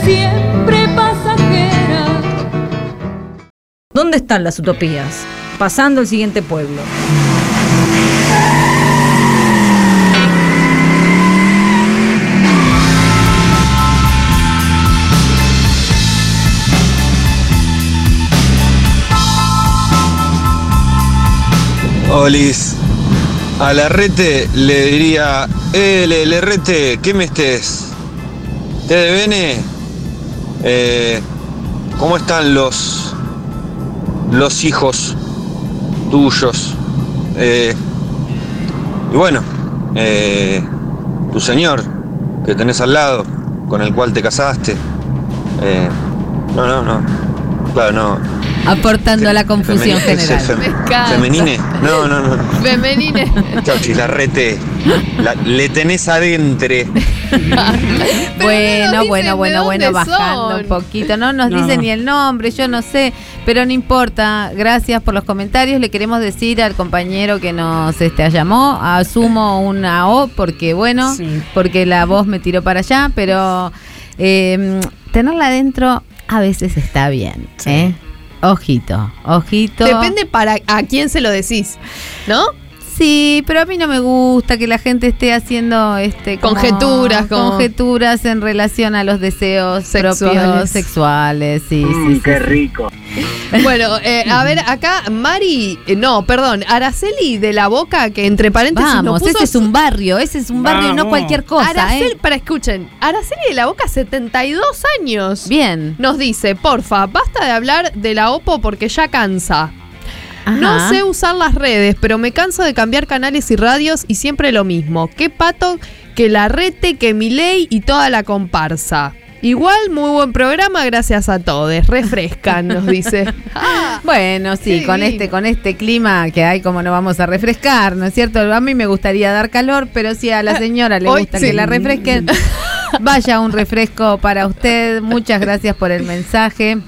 Siempre pasajera. ¿Dónde están las utopías? Pasando el siguiente pueblo. Olis, a la rete le diría, eh, le, le rete, ¿qué me estés? ¿Te de bene? Eh, ¿Cómo están los, los hijos tuyos? Eh, y bueno, eh, tu señor que tenés al lado, con el cual te casaste. No, no, no. Claro, no. Aportando a la confusión Femeni- ese general. fem- femenine. No, no, no. Femenine. Chauchi, la rete. la- le tenés adentro. Bueno, dicen bueno, bueno, bueno, bajando son. un poquito. No nos No. dice ni el nombre, yo no sé, pero no importa. Gracias por los comentarios. Le queremos decir al compañero que nos este, llamó, asumo una O porque, bueno, Sí. porque la voz me tiró para allá, pero eh, tenerla adentro a veces está bien. ¿eh? Ojito, ojito. Depende para a quién se lo decís, ¿no? Sí, pero a mí no me gusta que la gente esté haciendo este como Conjeturas, como- conjeturas en relación a los deseos propios Sexuales. sexuales. Sí, sí, sí, sí. rico. Bueno, eh, a ver, acá Mari, eh, no, perdón, Araceli de la Boca, que entre paréntesis Vamos, puso ese es un barrio, ese es un barrio y no Vamos. cualquier cosa. Araceli, ¿eh? para escuchen, Araceli de la Boca, 72 años. Bien. Nos dice, porfa, basta de hablar de la OPO porque ya cansa. No sé usar las redes, pero me canso de cambiar canales y radios y siempre lo mismo. Qué pato, que la rete, que mi ley y toda la comparsa. Igual, muy buen programa, gracias a todos. Refrescan, nos dice. Bueno, sí, con este, con este clima que hay, como no vamos a refrescar, ¿no es cierto? A mí me gustaría dar calor, pero si a la señora le Hoy gusta sí. que la refresquen, vaya un refresco para usted. Muchas gracias por el mensaje.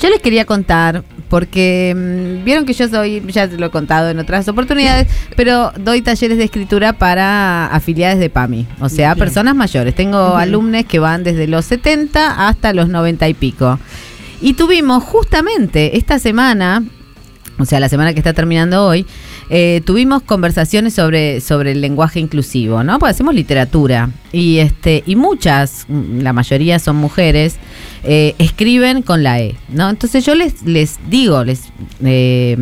Yo les quería contar, porque mm, vieron que yo soy, ya lo he contado en otras oportunidades, pero doy talleres de escritura para afiliadas de PAMI, o sea, Bien. personas mayores. Tengo alumnos que van desde los 70 hasta los 90 y pico. Y tuvimos justamente esta semana, o sea, la semana que está terminando hoy, eh, tuvimos conversaciones sobre, sobre el lenguaje inclusivo, ¿no? Pues hacemos literatura y este y muchas, mm, la mayoría son mujeres, eh, escriben con la E, ¿no? Entonces yo les, les digo, les eh,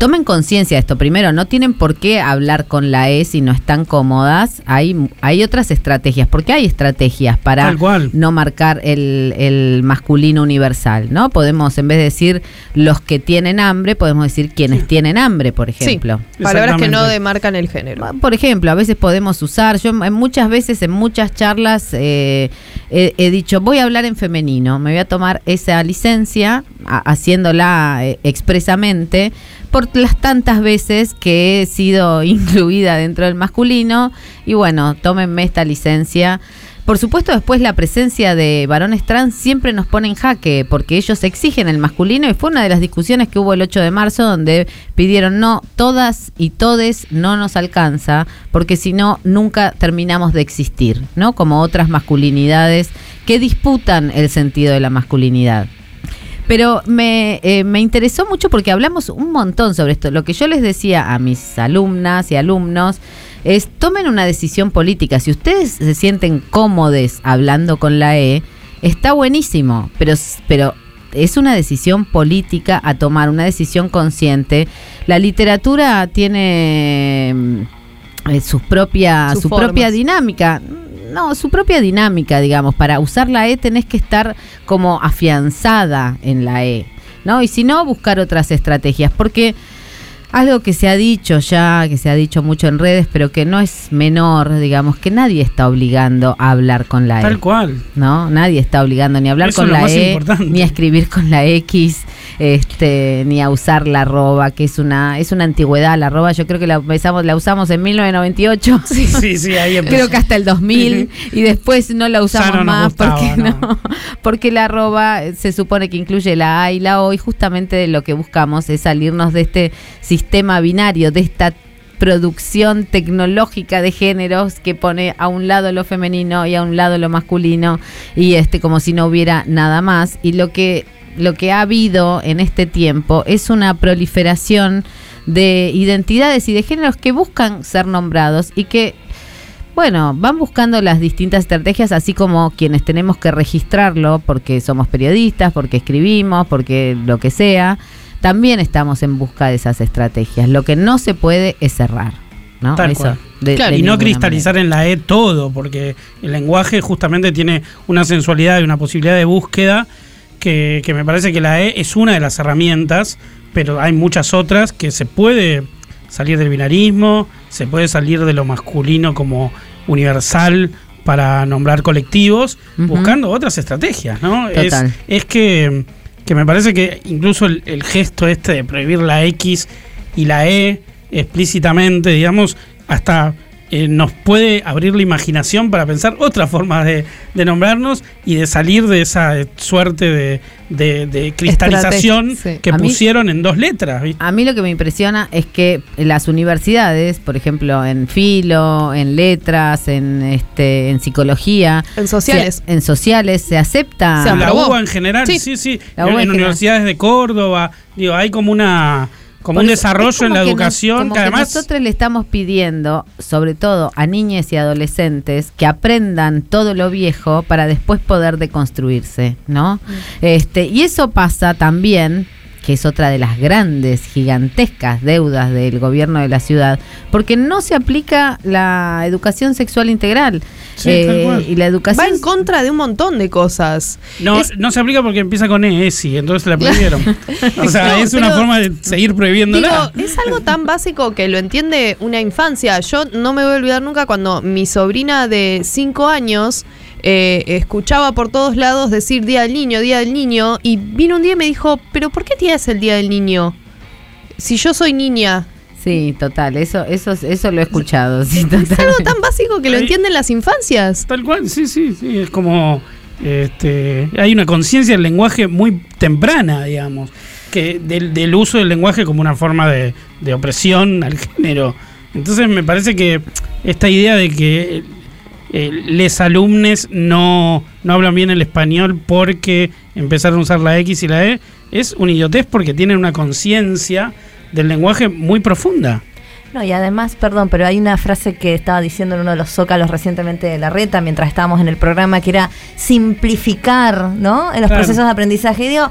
tomen conciencia de esto. Primero, no tienen por qué hablar con la E si no están cómodas. Hay, hay otras estrategias, porque hay estrategias para no marcar el, el masculino universal, ¿no? Podemos, en vez de decir los que tienen hambre, podemos decir quienes tienen hambre, por ejemplo. Sí, palabras que no demarcan el género. Por ejemplo, a veces podemos usar, yo en muchas veces en muchas charlas eh, he, he dicho, voy a hablar en femenino, me voy a tomar esa licencia, a- haciéndola eh, expresamente, por las tantas veces que he sido incluida dentro del masculino, y bueno, tómenme esta licencia. Por supuesto, después la presencia de varones trans siempre nos pone en jaque, porque ellos exigen el masculino y fue una de las discusiones que hubo el 8 de marzo donde pidieron no, todas y todes no nos alcanza, porque si no, nunca terminamos de existir, ¿no? Como otras masculinidades que disputan el sentido de la masculinidad. Pero me, eh, me interesó mucho porque hablamos un montón sobre esto. Lo que yo les decía a mis alumnas y alumnos es tomen una decisión política. Si ustedes se sienten cómodos hablando con la E, está buenísimo, pero, pero es una decisión política a tomar, una decisión consciente. La literatura tiene mm, eh, sus propia, Sus su propia dinámica. No, su propia dinámica, digamos. Para usar la E tenés que estar como afianzada en la E, ¿no? Y si no, buscar otras estrategias. Porque algo que se ha dicho ya, que se ha dicho mucho en redes, pero que no es menor, digamos, que nadie está obligando a hablar con la E. Tal cual. ¿no? Nadie está obligando ni a hablar Eso con la E, importante. ni a escribir con la X, este, ni a usar la arroba, que es una, es una antigüedad la arroba. Yo creo que la empezamos, la usamos en 1998. Sí, sí, ahí empezó. Creo que hasta el 2000 y después no la usamos no más gustaba, porque no. no, porque la arroba se supone que incluye la A y la O y justamente lo que buscamos es salirnos de este sistema binario, de esta producción tecnológica de géneros que pone a un lado lo femenino y a un lado lo masculino y este como si no hubiera nada más. Y lo que lo que ha habido en este tiempo es una proliferación de identidades y de géneros que buscan ser nombrados y que bueno, van buscando las distintas estrategias, así como quienes tenemos que registrarlo porque somos periodistas, porque escribimos, porque lo que sea, también estamos en busca de esas estrategias. Lo que no se puede es cerrar, ¿no? Tal Eso, cual. de- Claro, de y no cristalizar en la E todo, porque el lenguaje justamente tiene una sensualidad y una posibilidad de búsqueda que, que me parece que la E es una de las herramientas, pero hay muchas otras que se puede salir del binarismo, se puede salir de lo masculino como universal para nombrar colectivos, buscando otras estrategias, ¿no? Es, Total. es que, que me parece que incluso el, el gesto este de prohibir la X y la E explícitamente, digamos, hasta eh, nos puede abrir la imaginación para pensar otras formas de, de nombrarnos y de salir de esa eh, suerte de, de- de cristalización sí. que A mí- pusieron en dos letras. ¿viste? A mí lo que me impresiona es que las universidades, por ejemplo, en filo, en letras, en este, en psicología, En sociales. se- en sociales se acepta. la UBA en general, sí, sí. La en en universidades de Córdoba, digo, hay como una como un desarrollo en la que nos- educación como que que además nosotros le estamos pidiendo, sobre todo a niñas y adolescentes, que aprendan todo lo viejo para después poder deconstruirse, ¿no? Mm. Este, y eso pasa también que es otra de las grandes, gigantescas deudas del gobierno de la ciudad, porque no se aplica la educación sexual integral. Sí, Eh, tal cual. y la educación Va en contra de un montón de cosas. no, Es- no se aplica porque empieza con ESI, entonces la prohibieron. o sea, No, es una pero- forma de seguir prohibiéndola. Digo, es algo tan básico que lo entiende una infancia. Yo no me voy a olvidar nunca cuando mi sobrina de 5 años eh, escuchaba por todos lados decir Día del Niño, Día del Niño, y vino un día y me dijo, pero ¿por qué día es el Día del Niño? Si yo soy niña. Sí, total, eso, eso, eso lo he escuchado. Sí, Es algo tan básico que lo entienden las infancias. Tal cual, sí, sí, sí. Es como. Este, hay una conciencia del lenguaje muy temprana, digamos. Que del, del uso del lenguaje como una forma de, de opresión al género. Entonces me parece que esta idea de que eh, les alumnos no, no hablan bien el español porque empezaron a usar la X y la E es un idiotez porque tienen una conciencia del lenguaje muy profunda. No, y además, perdón, pero hay una frase que estaba diciendo en uno de los zócalos recientemente de la reta, mientras estábamos en el programa, que era simplificar, ¿no? En los Claro. procesos de aprendizaje. Y digo,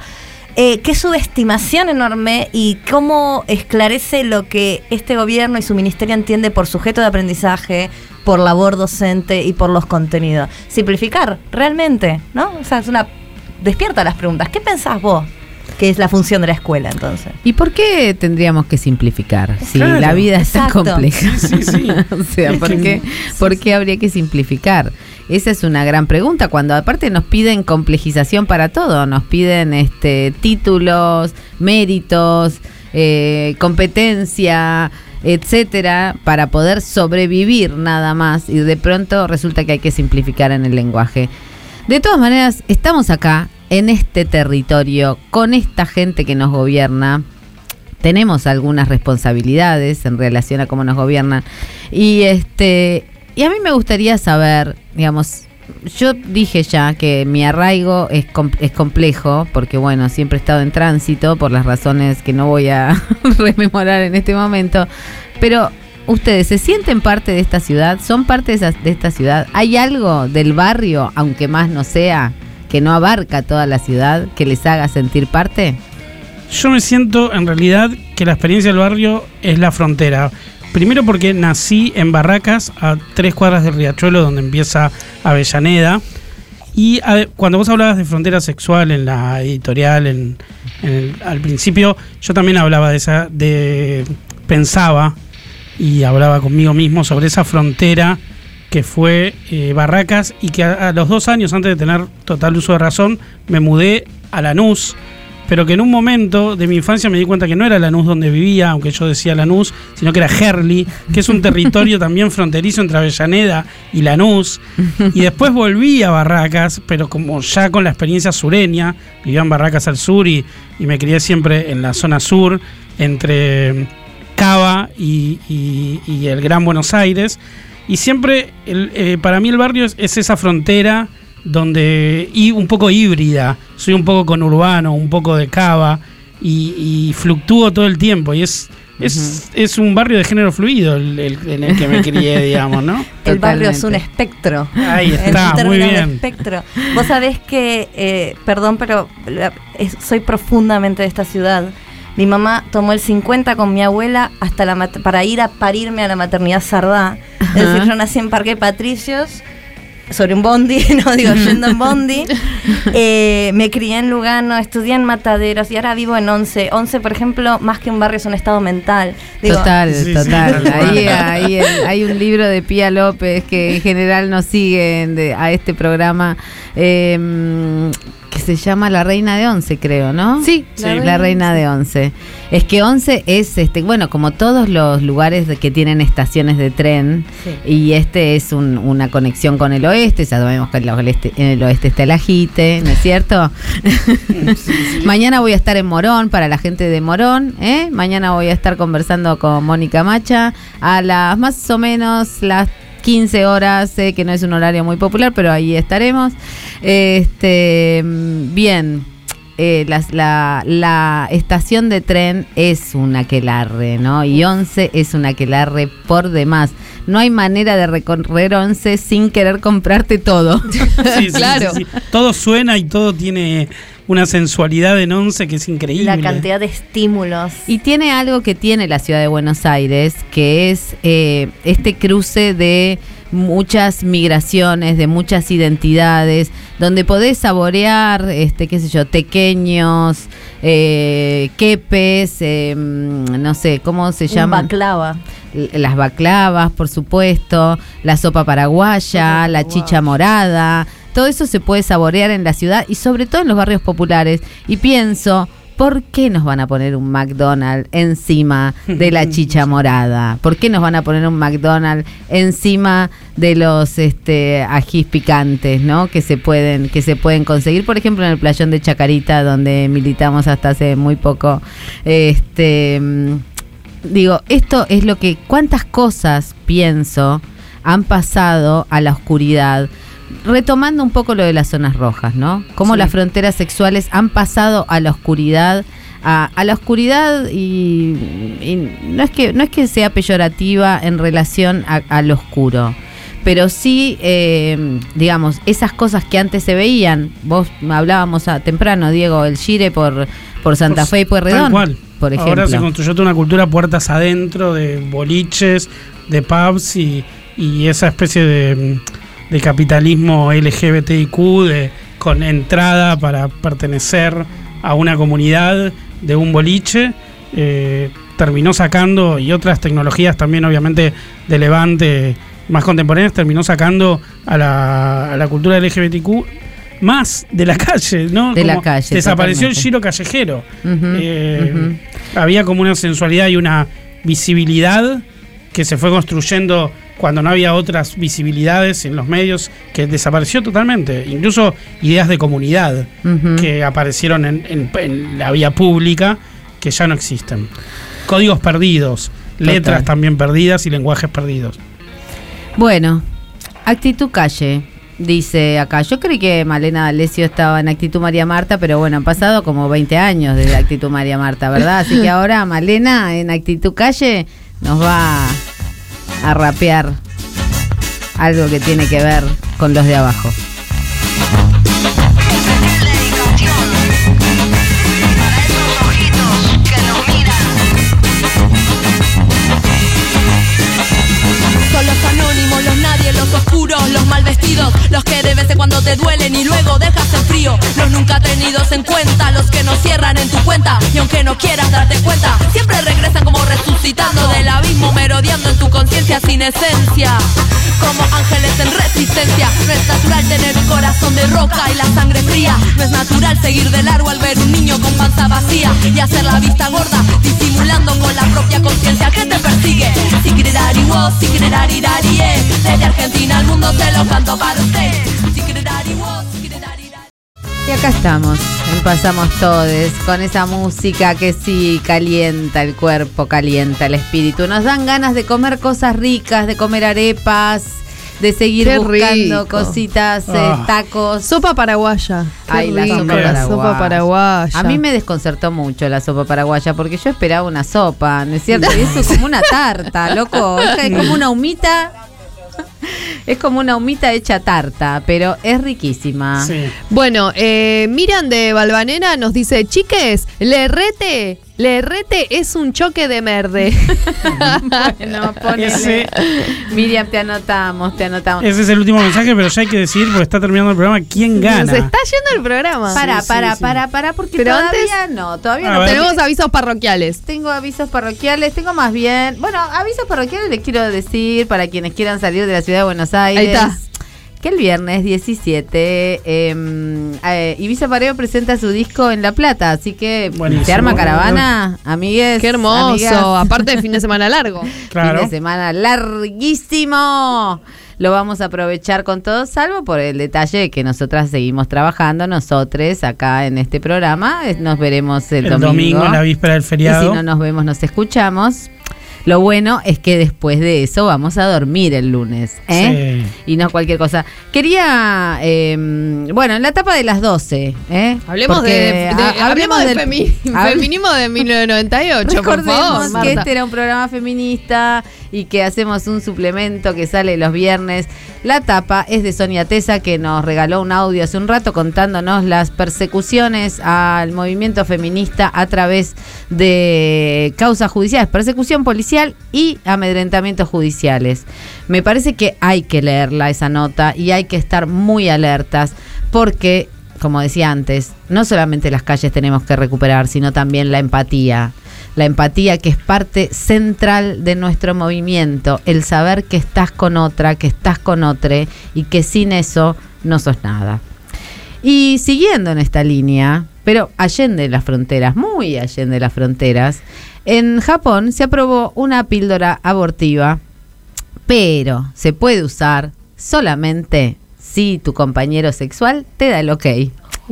eh, qué subestimación enorme y cómo esclarece lo que este gobierno y su ministerio entiende por sujeto de aprendizaje, por labor docente y por los contenidos. Simplificar, realmente, ¿no? O sea, es una. Despierta las preguntas. ¿Qué pensás vos? Que es la función de la escuela, entonces. ¿Y por qué tendríamos que simplificar? Si Claro, la vida es tan exacto. compleja. Sí, sí, sí. o sea, ¿por qué, por qué habría que simplificar? Esa es una gran pregunta. Cuando aparte nos piden complejización para todo, nos piden este títulos, méritos, eh, competencia, etcétera, para poder sobrevivir nada más. Y de pronto resulta que hay que simplificar en el lenguaje. De todas maneras, estamos acá, en este territorio, con esta gente que nos gobierna. Tenemos algunas responsabilidades en relación a cómo nos gobiernan. Y este. Y a mí me gustaría saber, digamos, yo dije ya que mi arraigo es, es complejo, porque bueno, siempre he estado en tránsito por las razones que no voy a rememorar en este momento. Pero ustedes se sienten parte de esta ciudad, son parte de esta ciudad. ¿Hay algo del barrio, aunque más no sea, que no abarca toda la ciudad, que les haga sentir parte? Yo me siento en realidad que la experiencia del barrio es la frontera. Primero porque nací en Barracas, a tres cuadras del Riachuelo, donde empieza Avellaneda. Y cuando vos hablabas de frontera sexual en la editorial, en, al principio, yo también hablaba de esa, de pensaba y hablaba conmigo mismo sobre esa frontera que fue eh, Barracas y que a, a los dos años antes de tener total uso de razón me mudé a Lanús, pero que en un momento de mi infancia me di cuenta que no era Lanús donde vivía, aunque yo decía Lanús, sino que era Herli, que es un territorio también fronterizo entre Avellaneda y Lanús. Y después volví a Barracas, pero como ya con la experiencia sureña, vivía en Barracas al sur y, y me crié siempre en la zona sur, entre Cava y, y- y el Gran Buenos Aires. Y siempre, el- eh, para mí el barrio es, es esa frontera donde, y un poco híbrida, soy un poco conurbano, un poco de Cava, y, y fluctúo todo el tiempo. Y es, es, es un barrio de género fluido el, el- en el que me crié, digamos, ¿no? El barrio es un espectro. Ahí Es está, un muy bien. espectro. Vos sabés que, eh, perdón, pero la- es- soy profundamente de esta ciudad. Mi mamá tomó el 50 con mi abuela hasta la para ir a parirme a la maternidad Sardá. Es decir, yo nací en Parque Patricios sobre un bondi, no digo yendo en bondi. Eh, me crié en Lugano, estudié en Mataderos y ahora vivo en Once. Once, por ejemplo, más que un barrio es un estado mental. Digo, total, total. Ahí, hay un libro de Pía López que en general nos siguen de- a este programa eh, que se llama La Reina de Once, creo, ¿no? Sí, la, La reina, Reina de Once. Es que Once es, este, bueno, como todos los lugares de- que tienen estaciones de tren, y este es un- una conexión con el oeste, ya sabemos que en el oeste, en el oeste está el ajite, ¿no es cierto? Mañana voy a estar en Morón para la gente de Morón. ¿eh? Mañana voy a estar conversando con Mónica Macha a las más o menos las 15 horas. Sé que no es un horario muy popular, pero ahí estaremos. Este, mm, bien. Eh, las- la, la estación de tren es un aquelarre, ¿no? Y 11 es un aquelarre por demás. No hay manera de recorrer 11 sin querer comprarte todo. Sí, sí, sí, sí. Todo suena y todo tiene una sensualidad en once que es increíble. La cantidad de estímulos. Y tiene algo que tiene la ciudad de Buenos Aires, que es eh, este cruce de muchas migraciones, de muchas identidades, donde podés saborear, este, qué sé yo, tequeños, eh, quepes, eh, mm, no sé, ¿cómo se llama? baklava. Las baclavas, por supuesto, la sopa paraguaya, la chicha morada, todo eso se puede saborear en la ciudad y sobre todo en los barrios populares. Y pienso, ¿por qué nos van a poner un McDonald's encima de la chicha morada? ¿Por qué nos van a poner un McDonald's encima de los este, ajís picantes, ¿no? Que se pueden que se pueden conseguir, por ejemplo, en el playón de Chacarita donde militamos hasta hace muy poco este mm, digo, esto es lo que, cuántas cosas pienso han pasado a la oscuridad. Retomando un poco lo de las zonas rojas, ¿no? Cómo Sí. las fronteras sexuales han pasado a la oscuridad, a, a la oscuridad y, y no es que no es que sea peyorativa en relación a, a lo oscuro, pero sí, eh, digamos, esas cosas que antes se veían. Vos hablábamos a, temprano, Diego, el Gire por por Santa Fe y Pueyrredón, cual. por ejemplo. Ahora se construyó toda una cultura puertas adentro, de boliches, de pubs y, y esa especie de, de capitalismo LGBTIQ de, con entrada para pertenecer a una comunidad de un boliche. eh, terminó sacando, y otras tecnologías también obviamente de levante más contemporáneas, terminó sacando a la, a la cultura LGBTQ más de la calle, ¿no? De la calle, Desapareció el giro callejero. Eh. Había como una sensualidad y una visibilidad que se fue construyendo cuando no había otras visibilidades en los medios, que desapareció totalmente. Incluso ideas de comunidad que aparecieron en, en- en la vía pública que ya no existen. Códigos perdidos, letras también perdidas y lenguajes perdidos. Bueno, actitud calle, dice acá. Yo creí que Malena D'Alessio estaba en actitud María Marta, pero bueno, han pasado como 20 años desde actitud María Marta, ¿verdad? Así que ahora Malena en actitud calle nos va a rapear algo que tiene que ver con los de abajo. Mal vestidos, los que de vez en cuando te duelen y luego dejas en frío. Los nunca tenidos en cuenta, los que no cierran en tu cuenta y aunque no quieras darte cuenta, siempre regresan como resucitando del abismo, merodeando en tu conciencia sin esencia. Como ángeles en resistencia, no es natural tener un corazón de roca y la sangre fría. No es natural seguir de largo al ver un niño con panza vacía y hacer la vista gorda, disimulando con la propia conciencia que te persigue. Si si desde Argentina al mundo se lo canto para usted. Y acá estamos, Pasamos Todes, con esa música que sí calienta el cuerpo, calienta el espíritu. Nos dan ganas de comer cosas ricas, de comer arepas, de seguir Qué buscando rico. cositas, eh, Ah. tacos. Sopa paraguaya. Qué Ay, la sopa paraguaya. Sopa paraguaya. A mí me desconcertó mucho la sopa paraguaya porque yo esperaba una sopa, ¿no es cierto? Y eso es como una tarta, loco. Es como una humita. Es como una humita hecha tarta, pero es riquísima. Bueno, eh, Miran de Balvanera nos dice, chiques, le rete, le rete es un choque de merde. bueno, ponele. Miriam, te anotamos, te anotamos. Ese es el último mensaje, pero ya hay que decir, porque está terminando el programa, ¿quién gana? Se está yendo el programa. Para, Sí, para, sí, sí. para, para, porque Pero todavía antes- no, todavía A no. ver. Tenemos avisos parroquiales. Tengo avisos parroquiales, tengo más bien, bueno, avisos parroquiales les quiero decir para quienes quieran salir de la ciudad de Buenos Aires. Ahí está. Que el viernes 17 eh, eh, Ibiza Pareo presenta su disco en La Plata, así que Buenísimo. se arma caravana, amigues. Qué hermoso. amigas. Aparte de fin de semana largo. Claro. Fin de semana larguísimo. Lo vamos a aprovechar con todo, salvo por el detalle de que nosotras seguimos trabajando, nosotros acá en este programa. Nos veremos el, El domingo, en la víspera del Y feriado. si no nos vemos, nos escuchamos. Lo bueno es que después de eso vamos a dormir el lunes, ¿eh? Y no cualquier cosa. Quería, eh, bueno, en la etapa de las 12, ¿eh? Hablemos Porque de, de- ha- hablemos de del- femi- feminismo de 1998, por Recordemos favor. que este era un programa feminista y que hacemos un suplemento que sale los viernes. La tapa es de Sonia Tesa que nos regaló un audio hace un rato contándonos las persecuciones al movimiento feminista a través de causas judiciales, persecución policial y amedrentamientos judiciales. Me parece que hay que leerla esa nota y hay que estar muy alertas porque como decía antes, no solamente las calles tenemos que recuperar, sino también la empatía. La empatía que es parte central de nuestro movimiento, el saber que estás con otra, que estás con otro y que sin eso no sos nada. Y siguiendo en esta línea, pero allende las fronteras, muy allende las fronteras, en Japón se aprobó una píldora abortiva, pero se puede usar solamente si tu compañero sexual te da el ok.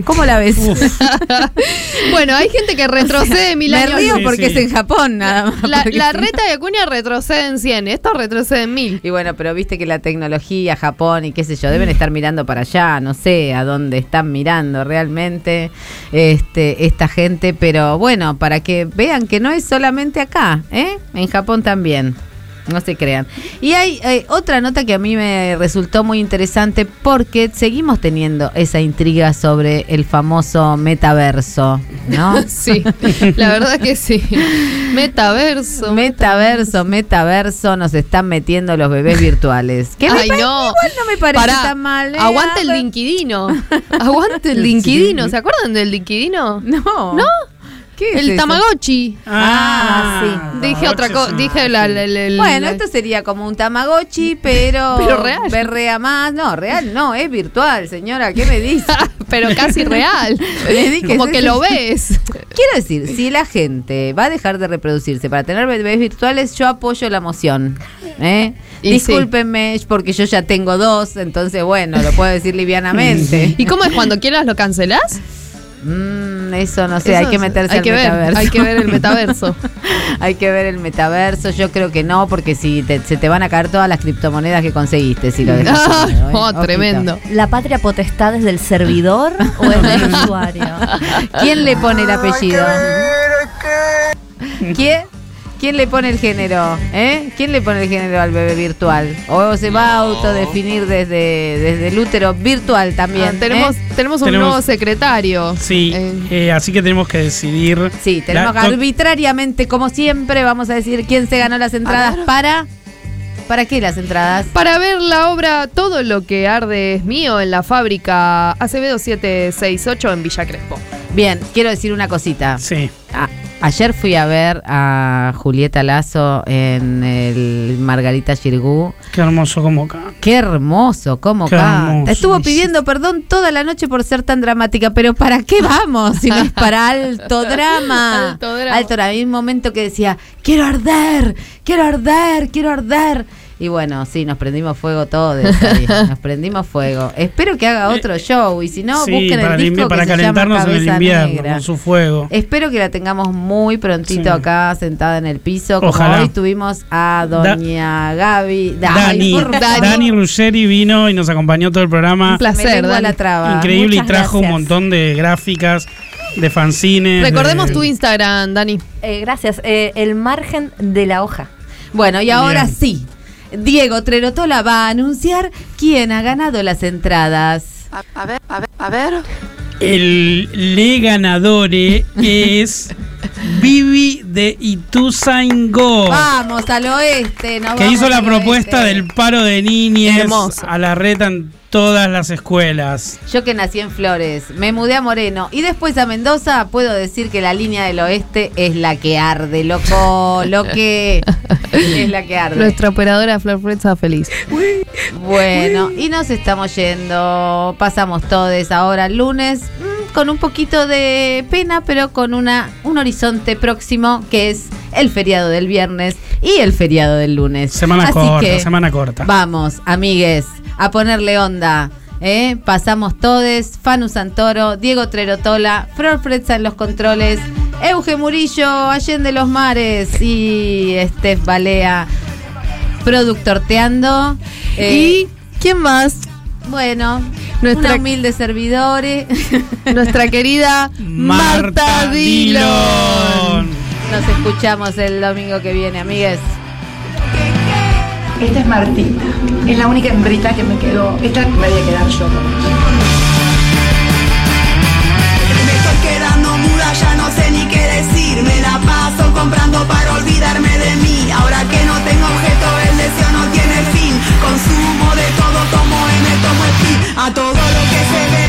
¿Cómo la ves? bueno, hay gente que retrocede mil me años. río porque es en Japón nada más. La, porque la si reta de Acuña retrocede en 100, esto retrocede en 1000. Y bueno, pero viste que la tecnología, Japón y qué sé yo, deben estar mirando para allá, no sé a dónde están mirando realmente este, esta gente, pero bueno, para que vean que no es solamente acá, ¿eh? En Japón también. No se crean. Y hay eh, otra nota que a mí me resultó muy interesante porque seguimos teniendo esa intriga sobre el famoso metaverso, ¿no? Sí, la verdad que sí. Metaverso. Metaverso, metaverso, nos están metiendo los bebés virtuales. Que Ay, no. Igual no me parece Pará, tan mal. ¿eh? Aguante el linkidino. Aguante el linkidino. ¿Se acuerdan del linkidino? No. ¿No? ¿Qué es el eso? Tamagotchi. Ah, sí. Dije otra cosa. Dije la, la- la- la- Bueno, esto sería como un Tamagotchi, pero. Pero real. Berrea más. No, real no, es virtual, señora. ¿Qué me dice? pero casi real. Como que lo ves. Quiero decir, si la gente va a dejar de reproducirse para tener bebés virtuales, yo apoyo la moción. ¿eh? Y Discúlpenme, porque yo ya tengo dos, entonces bueno, lo puedo decir livianamente. ¿Y cómo es cuando quieras lo cancelás? Mm, eso no sé, Eso hay que meterse hay al que ver, metaverso. hay que ver el metaverso. hay que ver el metaverso. Yo creo que no, porque si te- se te van a caer todas las criptomonedas que conseguiste si lo dejas. Ah, ¿eh? oh, tremendo. ¿La patria potestad es del servidor o es del usuario? ¿Quién le pone el apellido? ¿Quién? ¿Quién le pone el género? ¿Eh? ¿Quién le pone el género al bebé virtual? ¿O se va a autodefinir desde, desde el útero virtual también? Ah, tenemos, ¿eh? tenemos un Tenemos- nuevo secretario. Sí, eh, así que tenemos que decidir. Sí, tenemos la- que arbitrariamente, como siempre, vamos a decir quién se ganó las entradas para. ¿Para qué las entradas? Para ver la obra Todo lo que arde es mío en la fábrica Acevedo 768 en Villa Crespo. Bien, quiero decir una cosita. Sí. A- ayer fui a ver a Julieta Lazo en el Margarita Girgú. Qué hermoso como acá. Qué hermoso, Qué canta. Estuvo pidiendo perdón toda la noche por ser tan dramática, pero ¿para qué vamos si no es para alto drama? Alto drama. Alto drama. Hay un momento que decía, quiero arder, quiero arder, quiero arder. Y bueno, sí, nos prendimos fuego todos. Nos prendimos fuego. Espero que haga otro show y si no, sí, busquen el disco para que se llama calentarnos en el invierno Negra. con su fuego. Espero que la tengamos muy prontito Sí. acá sentada en el piso. Como Ojalá. hoy tuvimos a doña Gaby. Ay, Dani, favor. Dani Ruggeri vino y nos acompañó todo el programa. Un placer, Dani. la traba. Increíble Muchas y trajo un montón de gráficas, de fanzines. Recordemos de- tu Instagram, Dani. Eh, gracias. Eh, el margen de la hoja. Bueno, y ahora Bien. sí. Diego Trerotola va a anunciar quién ha ganado las entradas. A, ver, a ver, a ver. El le ganadore es Vivi de Ituzaingó. Vamos al oeste. nos que vamos hizo la propuesta oeste. del paro de niñes Hermoso. a la en todas las escuelas. Yo que nací en Flores, me mudé a Moreno y después a Mendoza, puedo decir que la línea del oeste es la que arde, loco, lo que es la que arde. Nuestra operadora Flor Fred feliz. Bueno, y nos estamos yendo. Pasamos todos ahora lunes mm, con un poquito de pena, pero con una un horizonte próximo que es el feriado del viernes y el feriado del lunes. Semana Así corta, que semana corta. Vamos, amigues, a ponerle onda. ¿eh? Pasamos todos, Fanu Santoro, Diego Trerotola, Flor Fretza en los controles Euge Murillo, Allende los Mares y Steph Balea, productorteando. Eh, ¿Y quién más? Bueno, Nuestra- una humilde servidores. Nuestra querida Marta Dillon. Nos escuchamos el domingo que viene, amigues. Esta es Martita. Es la única hembrita que me quedó. Esta me voy a quedar yo con. Me estoy quedando muda, ya no sé ni qué decir. Me la paso comprando para olvidarme de mí. Ahora que no tengo objeto, el deseo no tiene fin. Consumo de todo, tomo M, tomo espín. A todo lo que se ve.